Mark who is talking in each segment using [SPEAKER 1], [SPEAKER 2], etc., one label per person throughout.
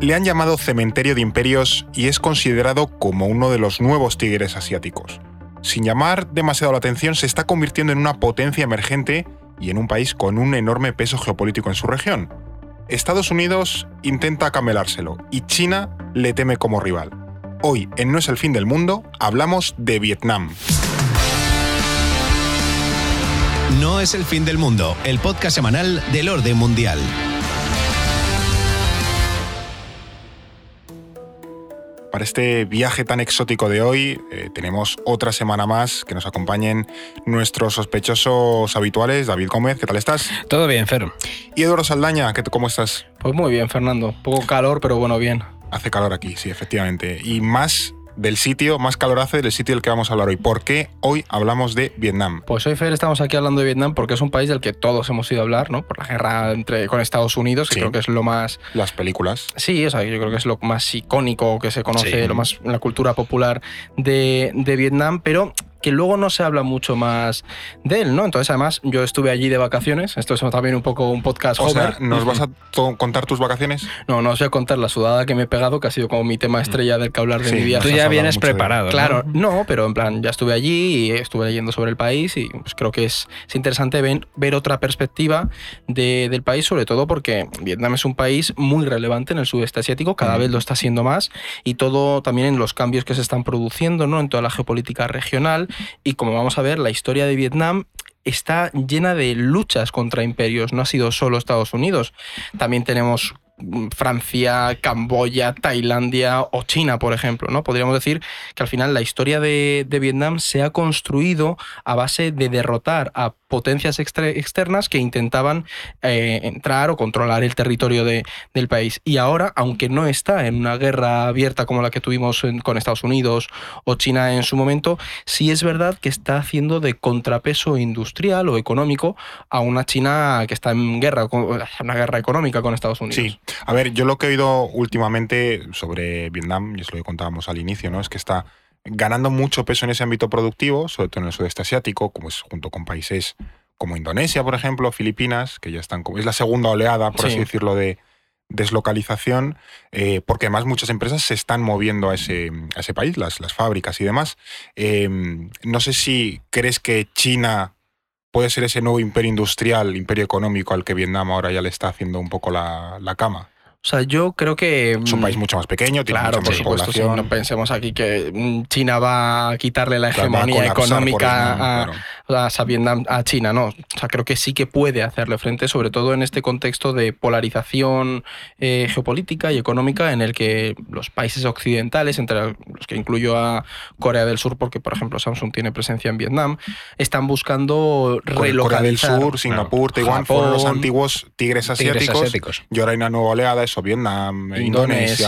[SPEAKER 1] Le han llamado cementerio de imperios y es considerado como uno de los nuevos tigres asiáticos. Sin llamar demasiado la atención, se está convirtiendo en una potencia emergente y en un país con un enorme peso geopolítico en su región. Estados Unidos intenta camelárselo y China le teme como rival. Hoy, en No es el fin del mundo, hablamos de Vietnam.
[SPEAKER 2] No es el fin del mundo, el podcast semanal del orden mundial.
[SPEAKER 1] Para este viaje tan exótico de hoy, eh, tenemos otra semana más que nos acompañen nuestros sospechosos habituales. David Gómez, ¿qué tal estás?
[SPEAKER 3] Todo bien, Fer.
[SPEAKER 1] Y Eduardo Saldaña, ¿qué- ¿cómo estás?
[SPEAKER 3] Pues muy bien, Fernando. Poco calor, pero bueno, bien.
[SPEAKER 1] Hace calor aquí, sí, efectivamente. Y más del sitio, más calor hace del sitio del que vamos a hablar hoy. ¿Por qué hoy hablamos de Vietnam?
[SPEAKER 3] Pues hoy, Fer, estamos aquí hablando de Vietnam porque es un país del que todos hemos ido a hablar, ¿no? Por la guerra entre, con Estados Unidos, que
[SPEAKER 1] Sí.
[SPEAKER 3] creo que es lo más...
[SPEAKER 1] Las películas.
[SPEAKER 3] Sí, o sea, yo creo que es lo más icónico que se conoce,
[SPEAKER 2] Sí.
[SPEAKER 3] lo más la cultura popular de, de Vietnam, pero que luego no se habla mucho más de él, ¿no? Entonces, además, yo estuve allí de vacaciones. Esto es también un poco un podcast
[SPEAKER 1] O sea. ¿nos vas a to- contar tus vacaciones?
[SPEAKER 3] No, no os voy a contar la sudada que me he pegado, que ha sido como mi tema estrella del que hablar de
[SPEAKER 1] Sí,
[SPEAKER 3] mi viaje.
[SPEAKER 1] Tú
[SPEAKER 4] Tú
[SPEAKER 1] ya
[SPEAKER 4] vienes
[SPEAKER 1] de-
[SPEAKER 4] preparado. ¿no?
[SPEAKER 3] Claro, no, pero en plan, ya estuve allí y estuve leyendo sobre el país y pues creo que es, es interesante ven- ver otra perspectiva de- del país, sobre todo porque Vietnam es un país muy relevante en el sudeste asiático, cada vez lo está siendo más y todo también en los cambios que se están produciendo ¿no? en toda la geopolítica regional y como vamos a ver, la historia de Vietnam está llena de luchas contra imperios, no ha sido solo Estados Unidos, también tenemos mm, Francia, Camboya, Tailandia o China, por ejemplo, ¿no? Podríamos decir que al final la historia de, de Vietnam se ha construido a base de derrotar a potencias externas que intentaban eh, entrar o controlar el territorio de- del país. Y ahora, aunque no está en una guerra abierta como la que tuvimos con Estados Unidos o China en su momento, sí es verdad que está haciendo de contrapeso industrial o económico a una China que está en guerra, una guerra económica con Estados Unidos.
[SPEAKER 1] Sí. A ver, yo lo que he oído últimamente sobre Vietnam, y es lo que contábamos al inicio, ¿no? Es que está ganando mucho peso en ese ámbito productivo, sobre todo en el sudeste asiático, como es junto con países como Indonesia, por ejemplo, Filipinas, que ya están como. Es la segunda oleada, por
[SPEAKER 3] Sí.
[SPEAKER 1] así decirlo, de deslocalización, eh, porque además muchas empresas se están moviendo a ese, a ese país, las, las fábricas y demás. Eh, no sé si crees que China puede ser ese nuevo imperio industrial, imperio económico al que Vietnam ahora ya le está haciendo un poco la, la cama.
[SPEAKER 3] O sea, yo creo que...
[SPEAKER 1] Es un
[SPEAKER 3] mm,
[SPEAKER 1] país mucho más pequeño, tiene
[SPEAKER 3] Claro,
[SPEAKER 1] mucha
[SPEAKER 3] por supuesto,
[SPEAKER 1] población.
[SPEAKER 3] no pensemos aquí que mm, China va a quitarle la hegemonía económica a,
[SPEAKER 1] claro.
[SPEAKER 3] a China, no. O sea, creo que sí que puede hacerle frente, sobre todo en este contexto de polarización eh, geopolítica y económica en el que los países occidentales, entre los que incluyo a Corea del Sur, porque por ejemplo Samsung tiene presencia en Vietnam, están buscando
[SPEAKER 1] Corea del
[SPEAKER 3] relocalizar.
[SPEAKER 1] Sur, Singapur, Taiwán fueron los antiguos tigres asiáticos.
[SPEAKER 4] Tigres asiáticos.
[SPEAKER 1] Y ahora hay una nueva oleada, eso, Vietnam, Indonesia,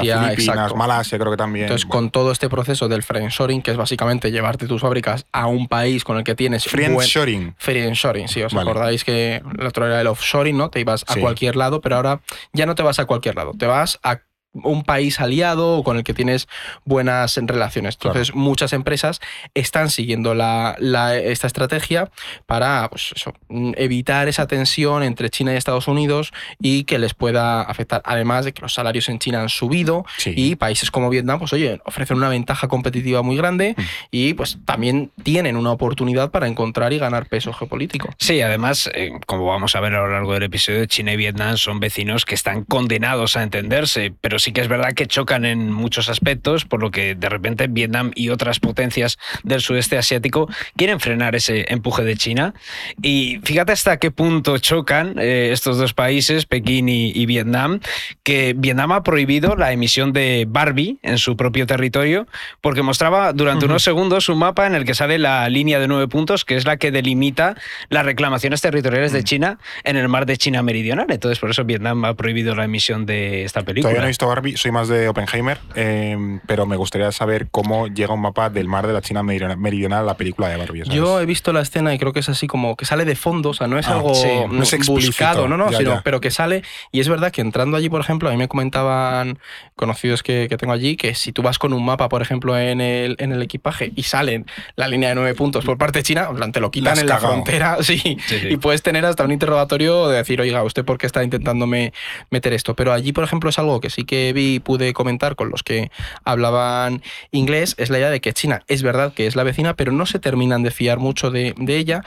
[SPEAKER 3] Indonesia,
[SPEAKER 1] Filipinas,
[SPEAKER 3] exacto.
[SPEAKER 1] Malasia, creo que también.
[SPEAKER 3] Entonces,
[SPEAKER 1] Bueno,
[SPEAKER 3] con todo este proceso del friendshoring, que es básicamente llevarte tus fábricas a un país con el que tienes buen-
[SPEAKER 1] friendshoring.
[SPEAKER 3] Friendshoring, sí, os
[SPEAKER 1] Vale.
[SPEAKER 3] acordáis que la otra era el offshoring, ¿no? Te ibas a
[SPEAKER 1] Sí.
[SPEAKER 3] cualquier lado, pero ahora ya no te vas a cualquier lado, te vas a un país aliado o con el que tienes buenas relaciones. Entonces, muchas empresas están siguiendo la, la- esta estrategia para pues eso, mm, evitar esa tensión entre China y Estados Unidos y que les pueda afectar. Además de que los salarios en China han subido
[SPEAKER 1] Sí.
[SPEAKER 3] y países como Vietnam, pues oye, ofrecen una ventaja competitiva muy grande
[SPEAKER 1] Mm.
[SPEAKER 3] y pues también tienen una oportunidad para encontrar y ganar peso geopolítico.
[SPEAKER 4] Sí, además, eh, como vamos a ver a lo largo del episodio, China y Vietnam son vecinos que están condenados a entenderse, pero sí que es verdad que chocan en muchos aspectos, por lo que de repente Vietnam y otras potencias del sudeste asiático quieren frenar ese empuje de China. Y fíjate hasta qué punto chocan eh, estos dos países, Pekín y, Vietnam, que Vietnam ha prohibido la emisión de Barbie en su propio territorio, porque mostraba durante unos segundos un mapa en el que sale la línea de nueve puntos, que es la que delimita las reclamaciones territoriales de mm. China en el mar de China Meridional. Entonces, por eso Vietnam ha prohibido la emisión de esta película.
[SPEAKER 1] Todavía no he visto Barbie, soy más de Oppenheimer, em, pero me gustaría saber cómo llega un mapa del mar de la China Meridional a la película de Barbie.
[SPEAKER 3] Yo he visto la escena y creo que es así como que sale de fondo, o sea, no es ah, algo no es publicado, no, no, sino, pero que sale. Y es verdad que entrando allí, por ejemplo, a mí me comentaban conocidos que, que tengo allí que si tú vas con un mapa, por ejemplo, en el, en el equipaje y salen la línea de nueve puntos por parte de China, te lo quitan en la frontera, sí, y puedes tener hasta un interrogatorio de decir, oiga, ¿usted por qué está intentándome meter esto? Pero allí, por ejemplo, es algo que sí que vi y pude comentar con los que hablaban inglés, es la idea de que China es verdad que es la vecina, pero no se terminan de fiar mucho de, de ella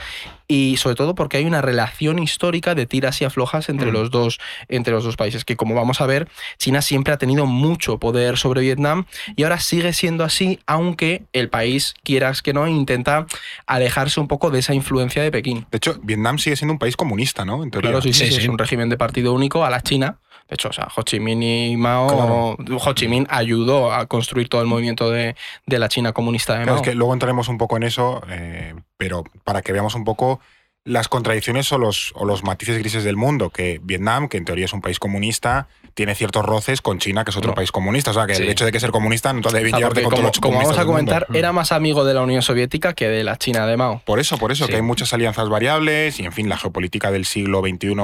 [SPEAKER 3] y sobre todo porque hay una relación histórica de tiras y aflojas entre, mm. los dos, entre los dos países, que como vamos a ver, China siempre ha tenido mucho poder sobre Vietnam y ahora sigue siendo así, aunque el país, quieras que no, intenta alejarse un poco de esa influencia de Pekín.
[SPEAKER 1] De hecho, Vietnam sigue siendo un país comunista, ¿no?
[SPEAKER 3] claro, sí, sí, es un régimen de partido único a la China. De hecho, o sea, Ho Chi Minh y Mao, Ho Chi Minh ayudó a construir todo el movimiento de, la China comunista de Mao.
[SPEAKER 1] es que luego entraremos un poco en eso, eh, pero para que veamos un poco las contradicciones o los, o los matices grises del mundo, que Vietnam, que en teoría es un país comunista, tiene ciertos roces con China, que es otro país comunista. O sea, que el hecho de que ser comunista no te debe llevarte con
[SPEAKER 3] como,
[SPEAKER 1] los
[SPEAKER 3] Como vamos a comentar, era más amigo de la Unión Soviética que de la China de Mao.
[SPEAKER 1] Por eso, por eso, que hay muchas alianzas variables y, en fin, la geopolítica del siglo XXI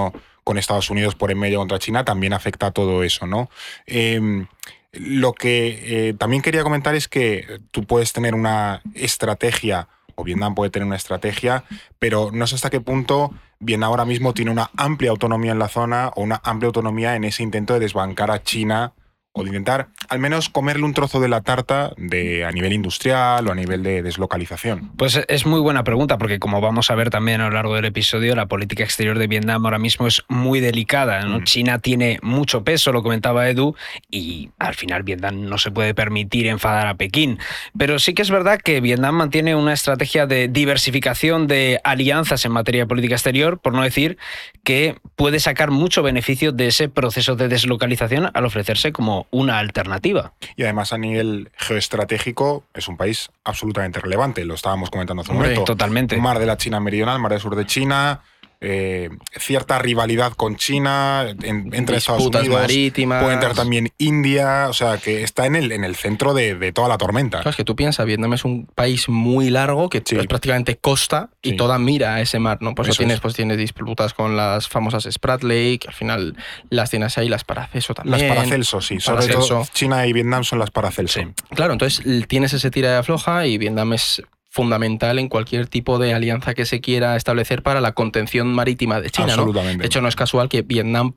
[SPEAKER 1] con Estados Unidos por en medio contra China también afecta a todo eso, ¿no? Em, lo que eh, también quería comentar es que tú puedes tener una estrategia Vietnam puede tener una estrategia, pero no sé hasta qué punto Vietnam ahora mismo tiene una amplia autonomía en la zona o una amplia autonomía en ese intento de desbancar a China o de intentar al menos comerle un trozo de la tarta de, a nivel industrial o a nivel de deslocalización?
[SPEAKER 4] Pues es muy buena pregunta, porque como vamos a ver también a lo largo del episodio, la política exterior de Vietnam ahora mismo es muy delicada. Mm. China tiene mucho peso, lo comentaba Edu, y al final Vietnam no se puede permitir enfadar a Pekín. Pero sí que es verdad que Vietnam mantiene una estrategia de diversificación de alianzas en materia de política exterior, por no decir que puede sacar mucho beneficio de ese proceso de deslocalización al ofrecerse como una alternativa.
[SPEAKER 1] Y además a nivel geoestratégico es un país absolutamente relevante, lo estábamos comentando hace un momento.
[SPEAKER 4] Totalmente.
[SPEAKER 1] Mar de la China Meridional, mar del sur de China, eh, cierta rivalidad con China, entre Estados Unidos,
[SPEAKER 3] marítimas.
[SPEAKER 1] puede entrar también India, o sea, que está en el, en el centro de, toda la tormenta.
[SPEAKER 3] Claro, es que tú piensas, Vietnam es un país muy largo que es prácticamente costa y toda mira a ese mar, ¿no? Pues tienes, pues tienes disputas con las famosas Sprat Lake, al final las tienes ahí, las Paracelso también.
[SPEAKER 1] Las Paracelso, sí, sobre todo China y Vietnam son las Paracelso.
[SPEAKER 3] Claro, entonces tienes ese tira de afloja y Vietnam es fundamental en cualquier tipo de alianza que se quiera establecer para la contención marítima de China. De hecho, no es casual que Vietnam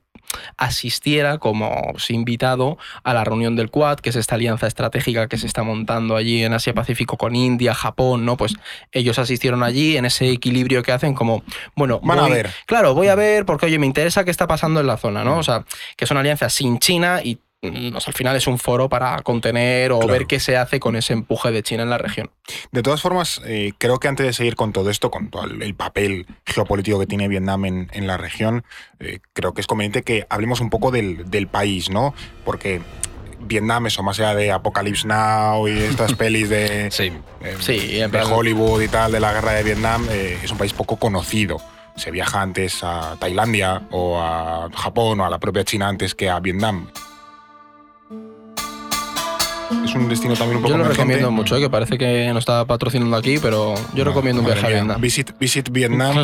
[SPEAKER 3] asistiera como invitado a la reunión del Quad, que es esta alianza estratégica que se está montando allí en Asia Pacífico con India, Japón, ¿no? Pues ellos asistieron allí en ese equilibrio que hacen como, bueno,
[SPEAKER 1] van a ver.
[SPEAKER 3] Claro, voy a ver porque oye, me interesa qué está pasando en la zona, ¿no? O sea, que es una alianza sin China y Mm, al final es un foro para contener o ver qué se hace con ese empuje de China en la región.
[SPEAKER 1] De todas formas, eh, creo que antes de seguir con todo esto, con todo el papel geopolítico que tiene Vietnam en, la región, eh, creo que es conveniente que hablemos un poco del, país, ¿no? Porque Vietnam, eso más allá de Apocalypse Now y estas pelis de,
[SPEAKER 3] sí.
[SPEAKER 1] Eh, de Hollywood y tal, de la guerra de Vietnam, es un país poco conocido. Se viaja antes a Tailandia o a Japón o a la propia China antes que a Vietnam es un destino también un poco
[SPEAKER 3] Yo lo recomiendo mucho, ¿eh? que parece que no está patrocinando aquí, pero yo recomiendo un viaje a Vietnam.
[SPEAKER 1] Visit, visit Vietnam,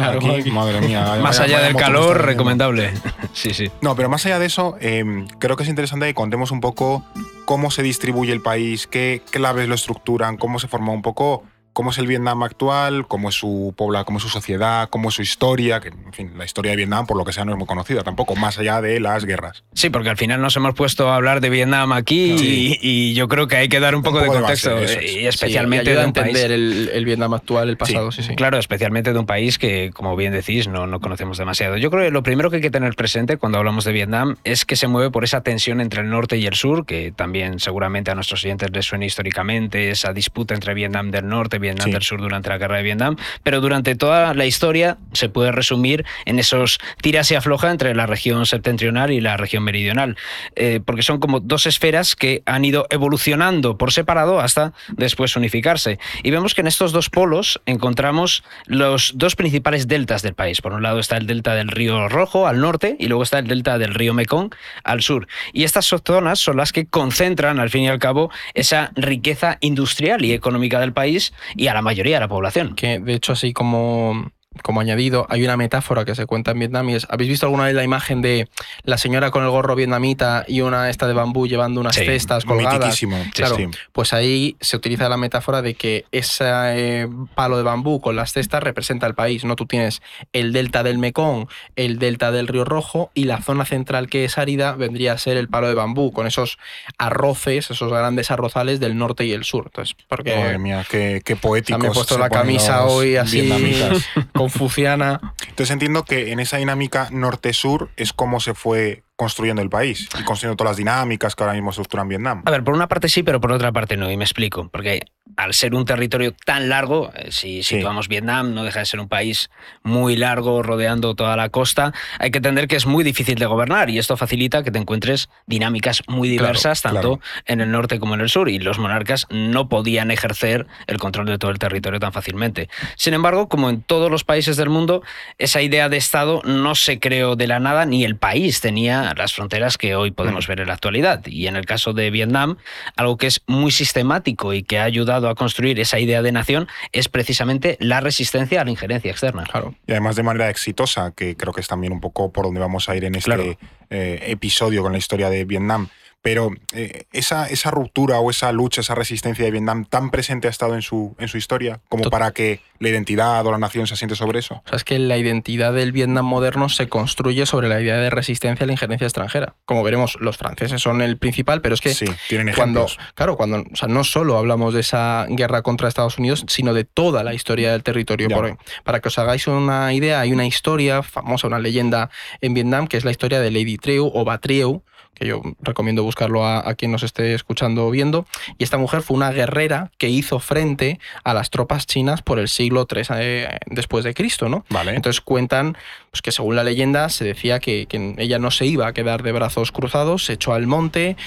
[SPEAKER 1] madre mía.
[SPEAKER 4] más allá del calor, recomendable. sí, sí.
[SPEAKER 1] No, pero más allá de eso, em, creo que es interesante que contemos un poco cómo se distribuye el país, qué claves lo estructuran, cómo se forma un poco cómo es el Vietnam actual, cómo es su pobla, cómo es su sociedad, cómo es su historia, que en fin, la historia de Vietnam por lo que sea no es muy conocida tampoco, más allá de las guerras.
[SPEAKER 4] Sí, porque al final nos hemos puesto a hablar de Vietnam aquí y, y yo creo que hay que dar un poco, de contexto,
[SPEAKER 1] base, es.
[SPEAKER 4] y especialmente
[SPEAKER 3] Sí, ayuda
[SPEAKER 4] de
[SPEAKER 3] a
[SPEAKER 4] un país.
[SPEAKER 3] entender el, el Vietnam actual, el pasado, sí, sí.
[SPEAKER 4] Claro, especialmente de un país que, como bien decís, no, no conocemos demasiado. Yo creo que lo primero que hay que tener presente cuando hablamos de Vietnam es que se mueve por esa tensión entre el norte y el sur, que también seguramente a nuestros oyentes les suena históricamente, esa disputa entre Vietnam del norte y Vietnam
[SPEAKER 1] Sí.
[SPEAKER 4] del sur durante la guerra de Vietnam, pero durante toda la historia se puede resumir en esos tiras y afloja entre la región septentrional y la región meridional, eh, porque son como dos esferas que han ido evolucionando por separado hasta después unificarse. Y vemos que en estos dos polos encontramos los dos principales deltas del país. Por un lado está el delta del río Rojo al norte y luego está el delta del río Mekong al sur. Y estas zonas son las que concentran, al fin y al cabo, esa riqueza industrial y económica del país y a la mayoría de la población.
[SPEAKER 3] Que de hecho, así como, como añadido, hay una metáfora que se cuenta en Vietnam y es, ¿habéis visto alguna vez la imagen de la señora con el gorro vietnamita y una esta de bambú llevando unas
[SPEAKER 4] Sí,
[SPEAKER 3] cestas colgadas?
[SPEAKER 1] Mitiquísimo.
[SPEAKER 3] Claro,
[SPEAKER 1] sí.
[SPEAKER 3] pues ahí se utiliza la metáfora de que ese eh, palo de bambú con las cestas representa el país, ¿no? Tú tienes el delta del Mekong, el delta del Río Rojo y la zona central que es árida vendría a ser el palo de bambú, con esos arroces, esos grandes arrozales del norte y el sur. Entonces, porque
[SPEAKER 1] Madre mía, qué, qué poéticos.
[SPEAKER 3] me he puesto la camisa hoy así. confuciana.
[SPEAKER 1] Entonces entiendo que en esa dinámica norte-sur es como se fue construyendo el país y construyendo todas las dinámicas que ahora mismo estructuran Vietnam.
[SPEAKER 4] A ver, por una parte sí, pero por otra parte no, y me explico. Porque al ser un territorio tan largo, eh, si
[SPEAKER 1] Sí.
[SPEAKER 4] situamos Vietnam, no deja de ser un país muy largo, rodeando toda la costa, hay que entender que es muy difícil de gobernar y esto facilita que te encuentres dinámicas muy
[SPEAKER 1] Claro,
[SPEAKER 4] diversas, tanto
[SPEAKER 1] claro.
[SPEAKER 4] en el norte como en el sur, y los monarcas no podían ejercer el control de todo el territorio tan fácilmente. Sin embargo, como en todos los países del mundo, esa idea de Estado no se creó de la nada, ni el país tenía las fronteras que hoy podemos ver en la actualidad. Y en el caso de Vietnam, algo que es muy sistemático y que ha ayudado a construir esa idea de nación es precisamente la resistencia a la injerencia externa.
[SPEAKER 3] Claro.
[SPEAKER 1] Y además de manera exitosa, que creo que es también un poco por donde vamos a ir en este
[SPEAKER 4] Claro.
[SPEAKER 1] eh, episodio con la historia de Vietnam. Pero eh, esa, esa ruptura o esa lucha, esa resistencia de Vietnam tan presente ha estado en su, en su historia como para que la identidad o la nación se asiente sobre eso.
[SPEAKER 3] O sea, es que la identidad del Vietnam moderno se construye sobre la idea de resistencia a la injerencia extranjera. Como veremos, los franceses son el principal, pero es que
[SPEAKER 1] sí, tienen
[SPEAKER 3] cuando,
[SPEAKER 1] ejemplos.
[SPEAKER 3] claro, cuando, o sea, no solo hablamos de esa guerra contra Estados Unidos, sino de toda la historia del territorio. Por- para que os hagáis una idea, hay una historia famosa, una leyenda en Vietnam, que es la historia de Lady Trieu o Batrieu, que yo recomiendo buscarlo a, a quien nos esté escuchando o viendo. Y esta mujer fue una guerrera que hizo frente a las tropas chinas por el siglo III eh, después de Cristo, ¿no?
[SPEAKER 1] Vale.
[SPEAKER 3] Entonces cuentan pues, que según la leyenda se decía que, que ella no se iba a quedar de brazos cruzados, se echó al monte,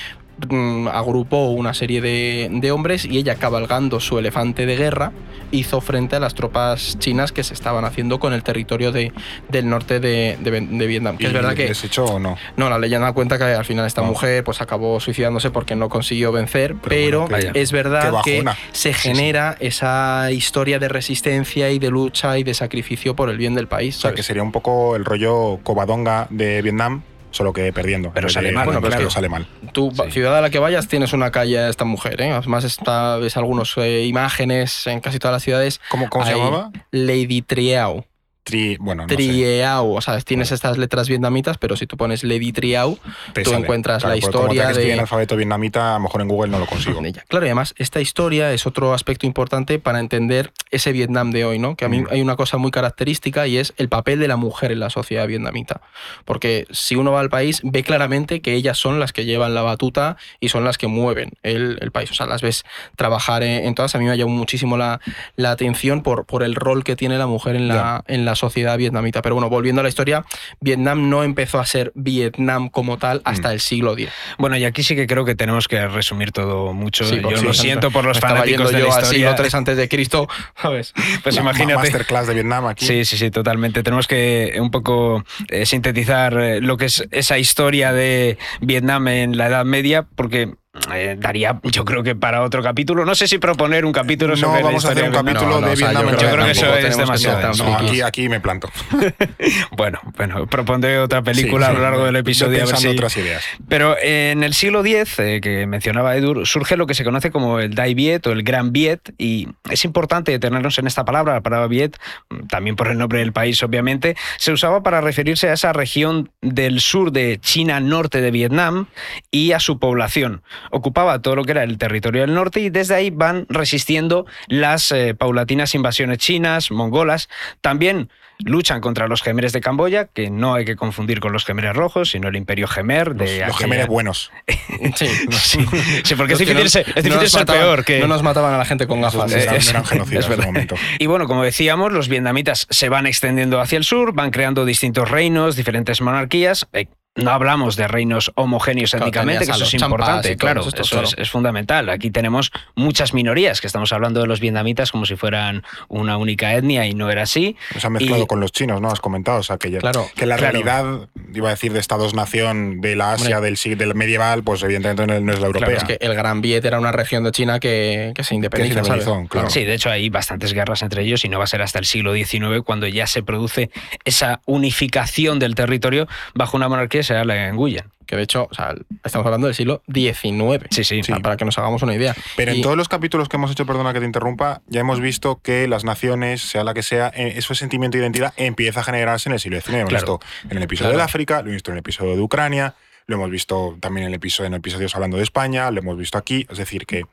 [SPEAKER 3] agrupó una serie de, de hombres y ella cabalgando su elefante de guerra hizo frente a las tropas chinas que se estaban haciendo con el territorio de, del norte de, de- Vietnam. Que
[SPEAKER 1] ¿Y
[SPEAKER 3] es verdad que
[SPEAKER 1] ¿Les echó o no?
[SPEAKER 3] no, la leyenda cuenta que al final esta
[SPEAKER 1] Oh.
[SPEAKER 3] mujer pues acabó suicidándose porque no consiguió vencer,
[SPEAKER 1] Pero
[SPEAKER 3] pero,
[SPEAKER 1] bueno,
[SPEAKER 4] que-
[SPEAKER 3] es verdad que se genera esa historia de resistencia y de lucha y de sacrificio por el bien del país.
[SPEAKER 1] O sea, que sería un poco el rollo Covadonga de Vietnam, solo que perdiendo.
[SPEAKER 4] Pero sale mal,
[SPEAKER 1] Bueno, pero es que
[SPEAKER 3] claro.
[SPEAKER 1] sale mal.
[SPEAKER 3] Tú,
[SPEAKER 4] Sí.
[SPEAKER 3] ciudad a la que vayas, tienes una calle a esta mujer. ¿eh? Además, está, ves algunas imágenes en casi todas las ciudades.
[SPEAKER 1] ¿Cómo, cómo se llamaba?
[SPEAKER 3] Lady Triao.
[SPEAKER 1] Tri, bueno, no.
[SPEAKER 3] O sea, tienes estas letras vietnamitas, pero si tú pones Lady Triao,
[SPEAKER 1] Te
[SPEAKER 3] tú
[SPEAKER 1] sale.
[SPEAKER 3] encuentras la
[SPEAKER 1] como
[SPEAKER 3] historia
[SPEAKER 1] escribir
[SPEAKER 3] de-
[SPEAKER 1] en alfabeto vietnamita, a lo mejor en Google no lo consigo.
[SPEAKER 3] Claro, y además esta historia es otro aspecto importante para entender ese Vietnam de hoy, ¿no? Que a mí
[SPEAKER 1] Mm.
[SPEAKER 3] hay una cosa muy característica y es el papel de la mujer en la sociedad vietnamita. Porque si uno va al país, ve claramente que ellas son las que llevan la batuta y son las que mueven el, el país. O sea, las ves trabajar en, en todas. A mí me llamó muchísimo la, la atención por, por el rol que tiene la mujer en la, en la sociedad vietnamita. Pero bueno, volviendo a la historia, Vietnam no empezó a ser Vietnam como tal hasta
[SPEAKER 1] Mm.
[SPEAKER 3] el siglo X.
[SPEAKER 4] Bueno, y aquí sí que creo que tenemos que resumir todo mucho.
[SPEAKER 3] Sí,
[SPEAKER 4] Yo lo
[SPEAKER 3] sí,
[SPEAKER 4] siento por los fanáticos
[SPEAKER 3] yendo
[SPEAKER 4] de la
[SPEAKER 3] yo al
[SPEAKER 4] historia.
[SPEAKER 3] siglo III antes de Cristo, ¿sabes?
[SPEAKER 4] Pues
[SPEAKER 1] La ma-
[SPEAKER 4] imagínate.
[SPEAKER 1] Masterclass de Vietnam aquí.
[SPEAKER 4] Sí, sí, sí, totalmente. Tenemos que un poco eh, sintetizar eh, lo que es esa historia de Vietnam en la Edad Media, porque eh, daría, yo creo que para otro capítulo. No sé si proponer un capítulo sobre
[SPEAKER 1] no, vamos
[SPEAKER 4] la
[SPEAKER 1] a hacer un capítulo de Vietnam.
[SPEAKER 4] Yo, creo que eso es demasiado.
[SPEAKER 1] No, aquí, aquí me planto.
[SPEAKER 4] bueno, bueno, propondré otra película a lo largo del episodio.
[SPEAKER 1] A otras ideas.
[SPEAKER 4] Pero en el siglo X, eh, que mencionaba Edur, surge lo que se conoce como el Dai Viet o el Gran Viet, y es importante detenernos en esta palabra, la palabra Viet, también por el nombre del país, obviamente, se usaba para referirse a esa región del sur de China, norte de Vietnam, y a su población. Ocupaba todo lo que era el territorio del norte y desde ahí van resistiendo las eh, paulatinas invasiones chinas, mongolas, también luchan contra los gemeres de Camboya, que no hay que confundir con los gemeres rojos, sino el imperio gemer. De
[SPEAKER 1] los, gemeres buenos.
[SPEAKER 4] sí, sí, porque es difícil, ser, peor. Que...
[SPEAKER 3] No nos mataban a la gente con gafas.
[SPEAKER 1] eran genocidas en ese momento.
[SPEAKER 4] Y bueno, como decíamos, los vietnamitas se van extendiendo hacia el sur, van creando distintos reinos, diferentes monarquías. No hablamos de reinos homogéneos étnicamente, que eso es importante, claro, eso Es, fundamental. Aquí tenemos muchas minorías, que estamos hablando de los vietnamitas como si fueran una única etnia y no era así.
[SPEAKER 1] Se ha mezclado con los chinos, ¿no? Has comentado, o sea, que, claro, que la realidad, iba a decir, de Estados-nación de la Asia, del, del medieval, pues evidentemente no es la europea.
[SPEAKER 3] es que el Gran Viet era una región de China que, se independizó.
[SPEAKER 4] Claro. Sí, de hecho hay bastantes guerras entre ellos y no va a ser hasta el siglo XIX cuando ya se produce esa unificación del territorio bajo una monarquía sea la engullen.
[SPEAKER 3] Que de hecho, estamos hablando del siglo XIX.
[SPEAKER 4] Sí, sí.
[SPEAKER 3] Para que nos hagamos una idea.
[SPEAKER 1] Pero en todos los capítulos que hemos hecho, perdona que te interrumpa, ya hemos visto que las naciones, sea la que sea, eh, ese sentimiento de identidad empieza a generarse en el siglo XIX. Hemos visto en el episodio de África, lo hemos visto en el episodio de Ucrania, lo hemos visto también en, el episodio, en episodios hablando de España, lo hemos visto aquí. Es decir, que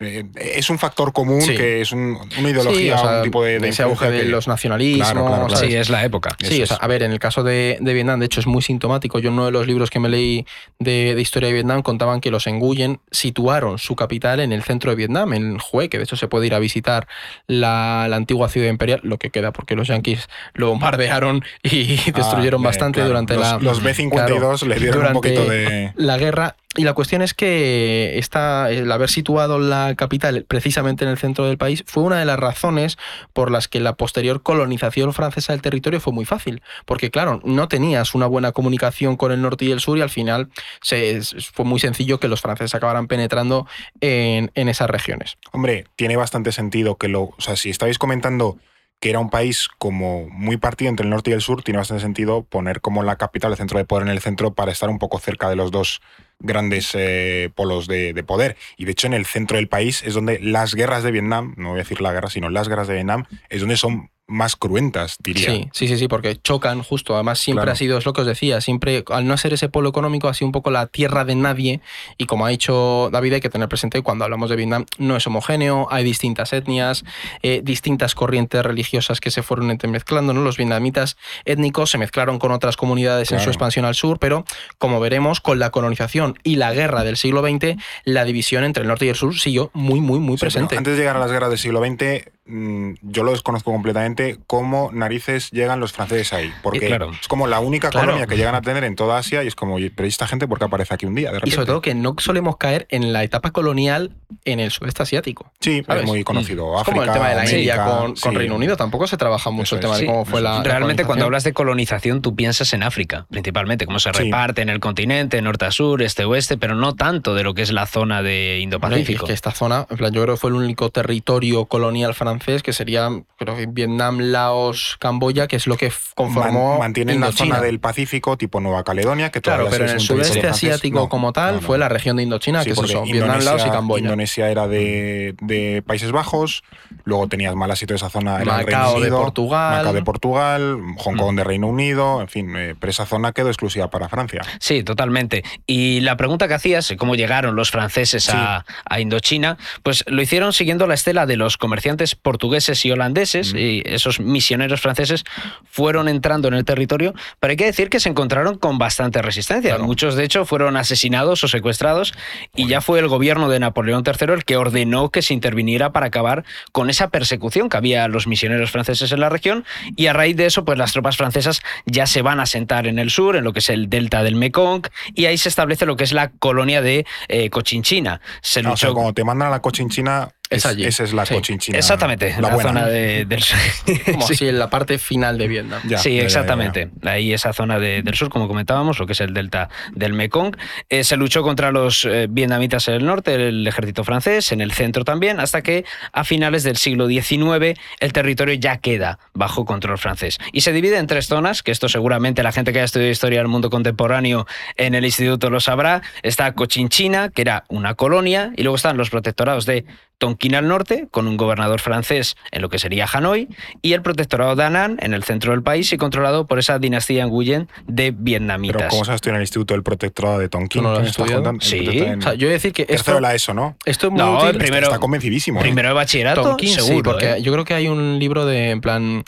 [SPEAKER 1] eh, es un factor común que es una ideología, un tipo de,
[SPEAKER 3] ese auge de los nacionalismos.
[SPEAKER 4] sí, es la época.
[SPEAKER 3] Sí, a ver, en el caso de, Vietnam, de hecho, es muy sintomático. Yo en uno de los libros que me leí de, historia de Vietnam contaban que los Nguyen situaron su capital en el centro de Vietnam, en Hue, que de hecho se puede ir a visitar la, antigua ciudad imperial, lo que queda porque los yanquis lo bombardearon y ah, destruyeron bastante durante la...
[SPEAKER 1] Los B-52 le dieron un poquito de...
[SPEAKER 3] La guerra y la cuestión es que está, el haber situado la capital precisamente en el centro del país fue una de las razones por las que la posterior colonización francesa del territorio fue muy fácil. Porque, claro, no tenías una buena comunicación con el norte y el sur y al final se, fue muy sencillo que los franceses acabaran penetrando en, en esas regiones.
[SPEAKER 1] Hombre, tiene bastante sentido que lo. O sea, si estabais comentando que era un país como muy partido entre el norte y el sur, tiene bastante sentido poner como la capital, el centro de poder en el centro para estar un poco cerca de los dos grandes eh, polos de, poder. Y de hecho en el centro del país es donde las guerras de Vietnam, no voy a decir la guerra, sino las guerras de Vietnam, es donde son más cruentas, diría.
[SPEAKER 3] Sí, sí, sí, sí, porque chocan justo. Además, siempre ha sido, es lo que os decía, siempre, al no ser ese polo económico, ha sido un poco la tierra de nadie. Y como ha dicho David, hay que tener presente cuando hablamos de Vietnam, no es homogéneo, hay distintas etnias, eh, distintas corrientes religiosas que se fueron entremezclando. ¿no? Los vietnamitas étnicos se mezclaron con otras comunidades en su expansión al sur, pero como veremos, con la colonización y la guerra del siglo XX, la división entre el norte y el sur siguió muy, muy, muy presente.
[SPEAKER 1] Antes de llegar a las guerras del siglo XX, yo lo desconozco completamente cómo narices llegan los franceses ahí. Porque es como la única colonia que llegan a tener en toda Asia y es como, pero esta gente por qué aparece aquí un día?
[SPEAKER 3] y sobre todo que no solemos caer en la etapa colonial en el sudeste asiático.
[SPEAKER 1] Sí, es muy conocido.
[SPEAKER 3] como el tema de la India con, Reino Unido. Tampoco se trabaja mucho el tema de cómo fue la.
[SPEAKER 4] Realmente, cuando hablas de colonización, tú piensas en África, principalmente, cómo se reparte en el continente, norte a sur, este oeste, pero no tanto de lo que es la zona de Indo-Pacífico.
[SPEAKER 3] que esta zona, en plan, yo creo que fue el único territorio colonial francés que sería creo que Vietnam, Laos, Camboya, que es lo que conformó.
[SPEAKER 1] mantienen la zona del Pacífico, tipo Nueva Caledonia, que
[SPEAKER 3] Claro, pero en el sudeste asiático como tal fue la región de Indochina, que es eso, Vietnam, Laos y Camboya.
[SPEAKER 1] Indonesia era de, Países Bajos, luego tenías Malasia y toda esa zona
[SPEAKER 3] era Macao de Portugal.
[SPEAKER 1] Macao de Portugal, Hong Kong mm. de Reino Unido, en fin, eh, pero esa zona quedó exclusiva para Francia.
[SPEAKER 4] Sí, totalmente. Y la pregunta que hacías, cómo llegaron los franceses a, a Indochina, pues lo hicieron siguiendo la estela de los comerciantes portugueses y holandeses y esos misioneros franceses fueron entrando en el territorio, pero hay que decir que se encontraron con bastante resistencia. Muchos, de hecho, fueron asesinados o secuestrados y ya fue el gobierno de Napoleón III el que ordenó que se interviniera para acabar con esa persecución que había a los misioneros franceses en la región y a raíz de eso, pues las tropas francesas ya se van a sentar en el sur, en lo que es el delta del Mekong, y ahí se establece lo que es la colonia de eh, Cochinchina. Se
[SPEAKER 1] luchó... o sea, cuando te mandan a la Cochinchina,
[SPEAKER 3] Es allí.
[SPEAKER 1] Esa es la
[SPEAKER 3] Sí.
[SPEAKER 1] Cochinchina.
[SPEAKER 4] Exactamente, en
[SPEAKER 1] la,
[SPEAKER 4] la,
[SPEAKER 1] buena.
[SPEAKER 4] zona de- del sur.
[SPEAKER 3] Como
[SPEAKER 4] Sí.
[SPEAKER 3] así en la parte final de Vietnam.
[SPEAKER 1] Ya,
[SPEAKER 4] sí,
[SPEAKER 1] ya, ya, ya.
[SPEAKER 4] exactamente. Ahí esa zona de- del sur, como comentábamos, lo que es el delta del Mekong. Eh, se luchó contra los eh, vietnamitas en el norte, el ejército francés, en el centro también, hasta que a finales del siglo XIX el territorio ya queda bajo control francés. Y se divide en tres zonas, que esto seguramente la gente que haya estudiado historia del mundo contemporáneo en el instituto lo sabrá. Está Cochinchina, que era una colonia, y luego están los protectorados de Tonkin al norte, con un gobernador francés en lo que sería Hanoi, y el protectorado de Annan en el centro del país y controlado por esa dinastía Nguyen de
[SPEAKER 1] Pero
[SPEAKER 4] vietnamitas.
[SPEAKER 1] ¿cómo sabes tú en el Instituto del Protectorado de Tonkin?
[SPEAKER 3] ¿Tú no lo
[SPEAKER 1] ¿Qué
[SPEAKER 3] has estudiado?
[SPEAKER 4] Sí.
[SPEAKER 1] protectorado en
[SPEAKER 3] O sea, yo he de decir que esto,
[SPEAKER 1] de la ESO, ¿no?
[SPEAKER 3] esto es muy
[SPEAKER 4] No,
[SPEAKER 3] útil.
[SPEAKER 4] primero-
[SPEAKER 1] Está convencidísimo. ¿eh?
[SPEAKER 4] Primero de bachillerato,
[SPEAKER 3] Tonkin, sí,
[SPEAKER 4] seguro.
[SPEAKER 3] porque
[SPEAKER 4] ¿eh?
[SPEAKER 3] yo creo que hay un libro de, en plan,